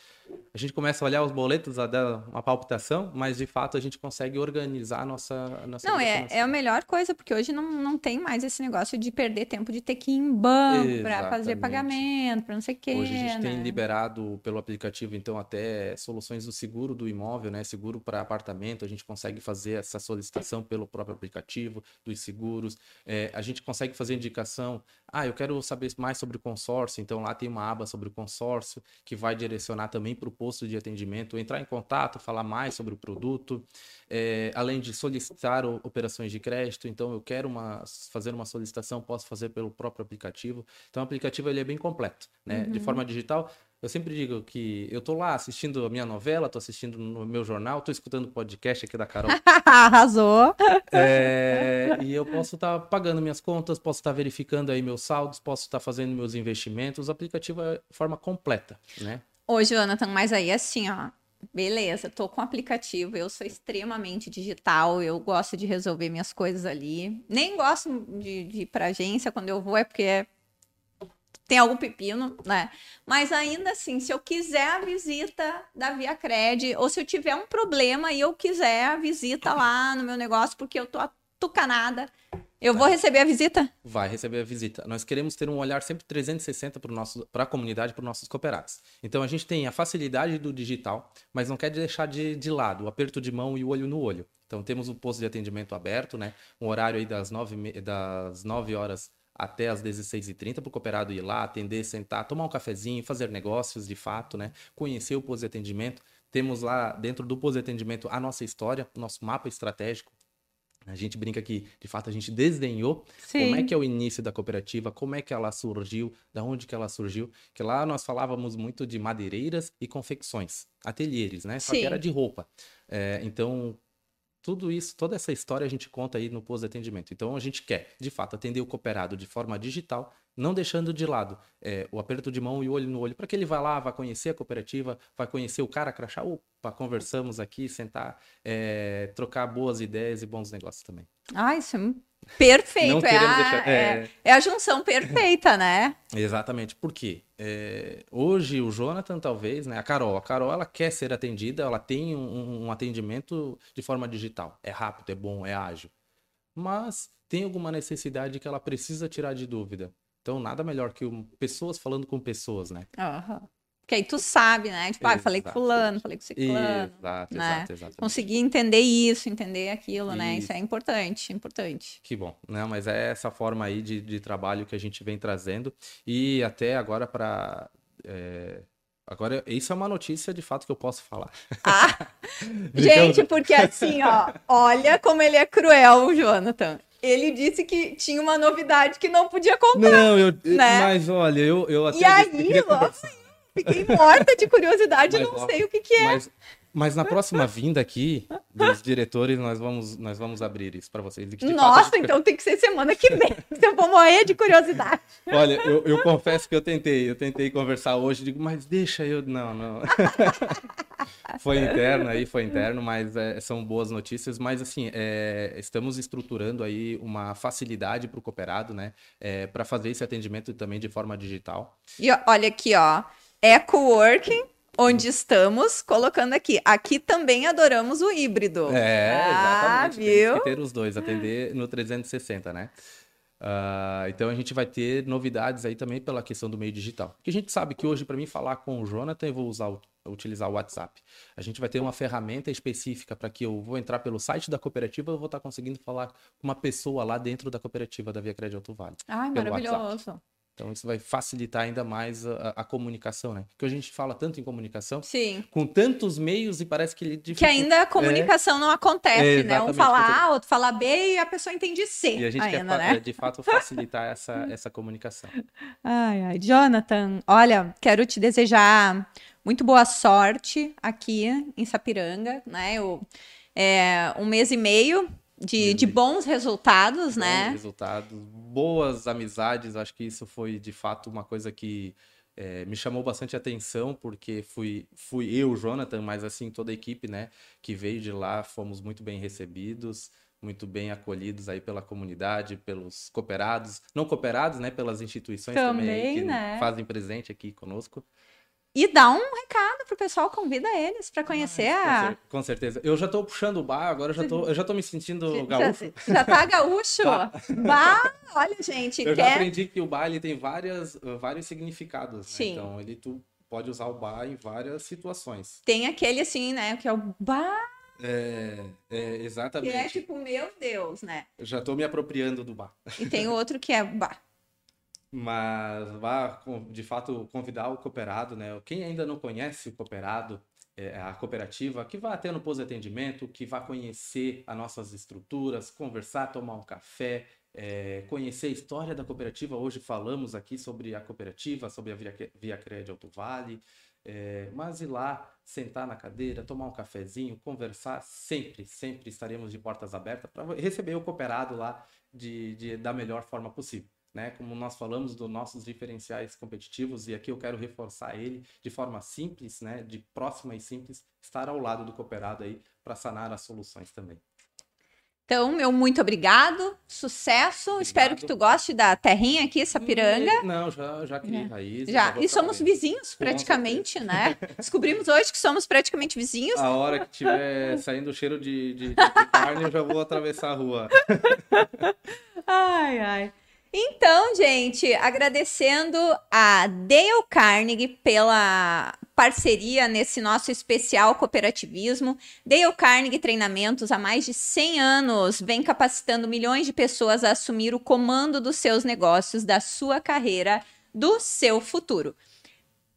Speaker 2: A gente começa a olhar os boletos, a dar uma palpitação, mas de fato a gente consegue organizar a nossa. A nossa
Speaker 1: não, é, é a melhor coisa, porque hoje não, não tem mais esse negócio de perder tempo de ter que ir em banco para fazer pagamento, para não sei o quê.
Speaker 2: Hoje a gente
Speaker 1: né?
Speaker 2: tem liberado pelo aplicativo, então, até soluções do seguro do imóvel, né? Seguro para apartamento, a gente consegue fazer essa solicitação pelo próprio aplicativo, dos seguros. É, a gente consegue fazer indicação. Ah, eu quero saber mais sobre o consórcio, então lá tem uma aba sobre o consórcio que vai direcionar também para o posto de atendimento, entrar em contato, falar mais sobre o produto, é, além de solicitar operações de crédito. Então, eu quero uma, fazer uma solicitação, posso fazer pelo próprio aplicativo. Então, o aplicativo ele é bem completo, né? Uhum. De forma digital, eu sempre digo que eu tô lá assistindo a minha novela, tô assistindo no meu jornal, tô escutando o podcast aqui da Carol.
Speaker 1: Arrasou!
Speaker 2: É, e eu posso estar tá pagando minhas contas, posso estar tá verificando aí meus saldos, posso estar tá fazendo meus investimentos. O aplicativo é forma completa, né?
Speaker 1: Ô, Jonathan, mas aí assim, ó, beleza, tô com o aplicativo, eu sou extremamente digital, eu gosto de resolver minhas coisas ali. Nem gosto de, de ir pra agência quando eu vou, é porque é tem algum pepino, né? Mas ainda assim, se eu quiser a visita da Via Cred, ou se eu tiver um problema e eu quiser a visita lá no meu negócio, porque eu tô atucanada, eu vou receber a visita?
Speaker 2: Vai receber a visita. Nós queremos ter um olhar sempre 360 para a comunidade, para os nossos cooperados. Então a gente tem a facilidade do digital, mas não quer deixar de, de lado o aperto de mão e o olho no olho. Então temos o posto de atendimento aberto, né? Um horário aí das 9, das 9 horas até as 16h30 para o cooperado ir lá, atender, sentar, tomar um cafezinho, fazer negócios de fato, né? Conhecer o posto de atendimento. Temos lá dentro do posto de atendimento a nossa história, o nosso mapa estratégico. A gente brinca que, de fato, a gente desdenhou Sim. como é que é o início da cooperativa, como é que ela surgiu, da onde que ela surgiu. Que lá nós falávamos muito de madeireiras e confecções, ateliês, né? Só Sim. que era de roupa. É, então, tudo isso, toda essa história a gente conta aí no pós-atendimento. Então a gente quer, de fato, atender o cooperado de forma digital, não deixando de lado é, o aperto de mão e o olho no olho, para que ele vá lá, vá conhecer a cooperativa, vai conhecer o cara crachá, opa, conversamos aqui, sentar, é, trocar boas ideias e bons negócios também.
Speaker 1: Ah, isso é Perfeito, é a, deixar, é... É, é... a junção perfeita, né?
Speaker 2: Exatamente, porque é, hoje o Jonathan, talvez, né? A Carol, a Carol ela quer ser atendida, ela tem um, um atendimento de forma digital. É rápido, é bom, é ágil. Mas tem alguma necessidade que ela precisa tirar de dúvida. Então, nada melhor que um, pessoas falando com pessoas, né?
Speaker 1: Uhum. Porque aí tu sabe, né? Tipo, ah, falei com fulano, falei com ciclano. Exato, né? exato, exato. Conseguir entender isso, entender aquilo, isso. né? Isso é importante, importante.
Speaker 2: Que bom, né? Mas é essa forma aí de, de trabalho que a gente vem trazendo. E até agora para... É... Agora, isso é uma notícia de fato que eu posso falar.
Speaker 1: Ah, gente, porque assim, ó, olha como ele é cruel, o Jonathan ele disse que tinha uma novidade que não podia contar.
Speaker 2: Não, eu, né? mas olha, eu, eu até.
Speaker 1: E aí, logo Fiquei morta de curiosidade, mas, não sei o que, que é.
Speaker 2: Mas, mas, na próxima vinda aqui dos diretores, nós vamos, nós vamos abrir isso para vocês.
Speaker 1: Nossa, fato, então tem que ser semana que vem, se eu vou morrer de curiosidade.
Speaker 2: Olha, eu, eu, confesso que eu tentei, eu tentei conversar hoje, digo, mas deixa eu. Não, não. foi interno aí, foi interno, mas é, são boas notícias. Mas assim, é, estamos estruturando aí uma facilidade para o cooperado, né? É, para fazer esse atendimento também de forma digital.
Speaker 1: E olha aqui, ó é coworking, onde estamos, colocando aqui. Aqui também adoramos o híbrido.
Speaker 2: É, ah, exatamente. Viu? Tem que ter os dois, atender no 360, né? Uh, então a gente vai ter novidades aí também pela questão do meio digital. Porque a gente sabe que hoje, para mim falar com o Jonathan, eu vou usar o, utilizar o WhatsApp. A gente vai ter uma ferramenta específica para que eu vou entrar pelo site da cooperativa, eu vou estar conseguindo falar com uma pessoa lá dentro da cooperativa da Via Crédito Alto Vale.
Speaker 1: Ai, maravilhoso.
Speaker 2: WhatsApp. Então isso vai facilitar ainda mais a, a, comunicação, né? Porque a gente fala tanto em comunicação,
Speaker 1: Sim.
Speaker 2: com tantos meios e parece que ele
Speaker 1: Que ainda a comunicação é... não acontece, é, né? Um fala A, outro fala B e a pessoa entende C.
Speaker 2: E a gente ainda, quer né? de fato facilitar essa, essa comunicação.
Speaker 1: Ai, ai, Jonathan, olha, quero te desejar muito boa sorte aqui em Sapiranga, né? Eu, é, um mês e meio de, de bons resultados, bons né?
Speaker 2: resultados, boas amizades. Acho que isso foi de fato uma coisa que é, me chamou bastante atenção, porque fui, fui eu, Jonathan, mas assim toda a equipe, né, que veio de lá, fomos muito bem recebidos, muito bem acolhidos aí pela comunidade, pelos cooperados, não cooperados, né, pelas instituições também, também que né? fazem presente aqui conosco.
Speaker 1: E dá um recado pro pessoal, convida eles para conhecer
Speaker 2: ah, a. Com certeza. Eu já tô puxando o bar, agora eu já tô, eu já tô me sentindo gaúcho.
Speaker 1: Já, tá gaúcho? bar, olha, gente.
Speaker 2: Eu quer... já aprendi que o bar ele tem várias, vários significados. Né? Então ele tu pode usar o bar em várias situações.
Speaker 1: Tem aquele assim, né? Que é o bar.
Speaker 2: É, é, exatamente.
Speaker 1: Que é tipo, meu Deus, né?
Speaker 2: Eu já tô me apropriando do bar.
Speaker 1: E tem outro que é bar
Speaker 2: mas vá de fato convidar o cooperado, né? Quem ainda não conhece o cooperado, é, a cooperativa, que vá até no pós-atendimento, que vá conhecer as nossas estruturas, conversar, tomar um café, é, conhecer a história da cooperativa. Hoje falamos aqui sobre a cooperativa, sobre a Via, Via Crédito Alto Vale, é, mas ir lá, sentar na cadeira, tomar um cafezinho, conversar, sempre, sempre estaremos de portas abertas para receber o cooperado lá de, de, da melhor forma possível né? Como nós falamos dos nossos diferenciais competitivos e aqui eu quero reforçar ele de forma simples, né? De próxima e simples, estar ao lado do cooperado aí para sanar as soluções também.
Speaker 1: Então, meu muito obrigado, sucesso. Obrigado. Espero que tu goste da terrinha aqui, Sapiranga.
Speaker 2: Não, já, já criei é. raiz.
Speaker 1: Já, e somos vizinhos praticamente, né? Descobrimos hoje que somos praticamente vizinhos.
Speaker 2: A hora que tiver saindo o cheiro de, de, de carne, eu já vou atravessar a rua.
Speaker 1: ai, ai. Então, gente, agradecendo a Dale Carnegie pela parceria nesse nosso especial cooperativismo. Dale Carnegie Treinamentos, há mais de 100 anos, vem capacitando milhões de pessoas a assumir o comando dos seus negócios, da sua carreira, do seu futuro.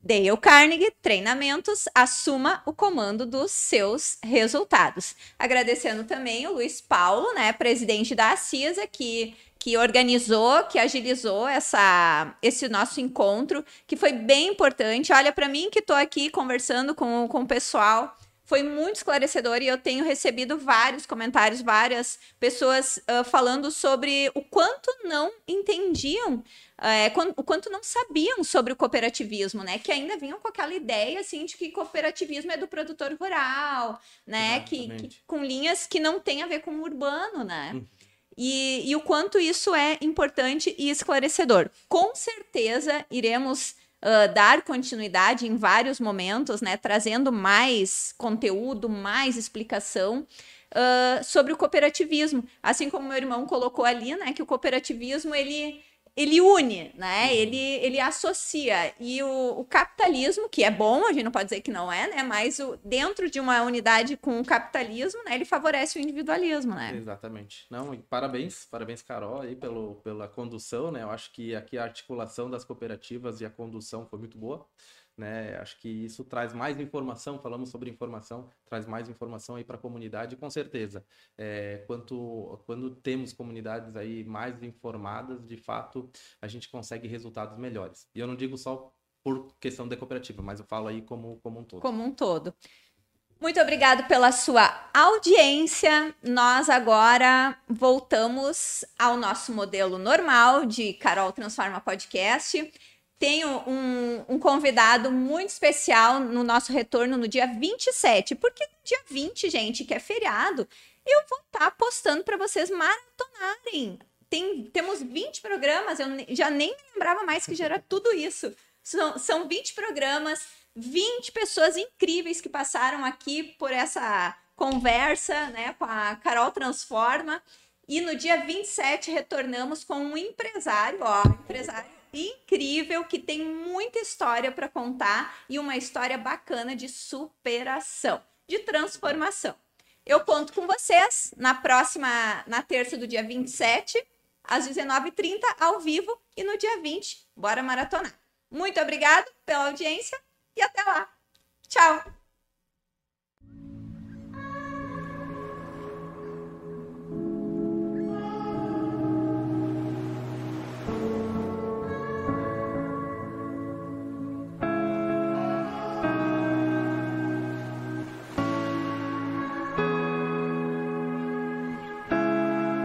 Speaker 1: Dale Carnegie Treinamentos, assuma o comando dos seus resultados. Agradecendo também o Luiz Paulo, né, presidente da CISA, que que organizou, que agilizou essa, esse nosso encontro, que foi bem importante. Olha, para mim que estou aqui conversando com, com o pessoal, foi muito esclarecedor e eu tenho recebido vários comentários, várias pessoas uh, falando sobre o quanto não entendiam, é, o quanto não sabiam sobre o cooperativismo, né? Que ainda vinham com aquela ideia assim de que cooperativismo é do produtor rural, né? Que, que, com linhas que não tem a ver com o urbano, né? Hum e, e o quanto isso é importante e esclarecedor. Com certeza iremos Uh, dar continuidade em vários momentos, né, trazendo mais conteúdo, mais explicação uh, sobre o cooperativismo. Assim como meu irmão colocou ali, né, que o cooperativismo ele ele une, né? Uhum. Ele, ele associa. E o, o, capitalismo, que é bom, a gente não pode dizer que não é, né? Mas o, dentro de uma unidade com o capitalismo, né? Ele favorece o individualismo, né?
Speaker 2: Exatamente. Não, parabéns, parabéns, Carol, aí pelo, pela condução, né? Eu acho que aqui a articulação das cooperativas e a condução foi muito boa. Né? Acho que isso traz mais informação, falamos sobre informação, traz mais informação aí para a comunidade, com certeza. É, quanto, quando temos comunidades aí mais informadas, de fato, a gente consegue resultados melhores. E eu não digo só por questão da cooperativa, mas eu falo aí como, como um todo.
Speaker 1: Como um todo. Muito obrigado pela sua audiência. Nós agora voltamos ao nosso modelo normal de Carol Transforma Podcast tenho um, um, convidado muito especial no nosso retorno no dia 27, porque no dia 20, gente, que é feriado, eu vou estar tá postando para vocês maratonarem. Tem, temos 20 programas, eu já nem me lembrava mais que já era tudo isso. São, são 20 programas, 20 pessoas incríveis que passaram aqui por essa conversa né, com a Carol Transforma. E no dia 27 retornamos com um empresário, ó, empresário incrível que tem muita história para contar e uma história bacana de superação, de transformação. Eu conto com vocês na próxima, na terça do dia 27, às 19h30, ao vivo, e no dia 20, bora maratonar. Muito obrigado pela audiência e até lá. Tchau!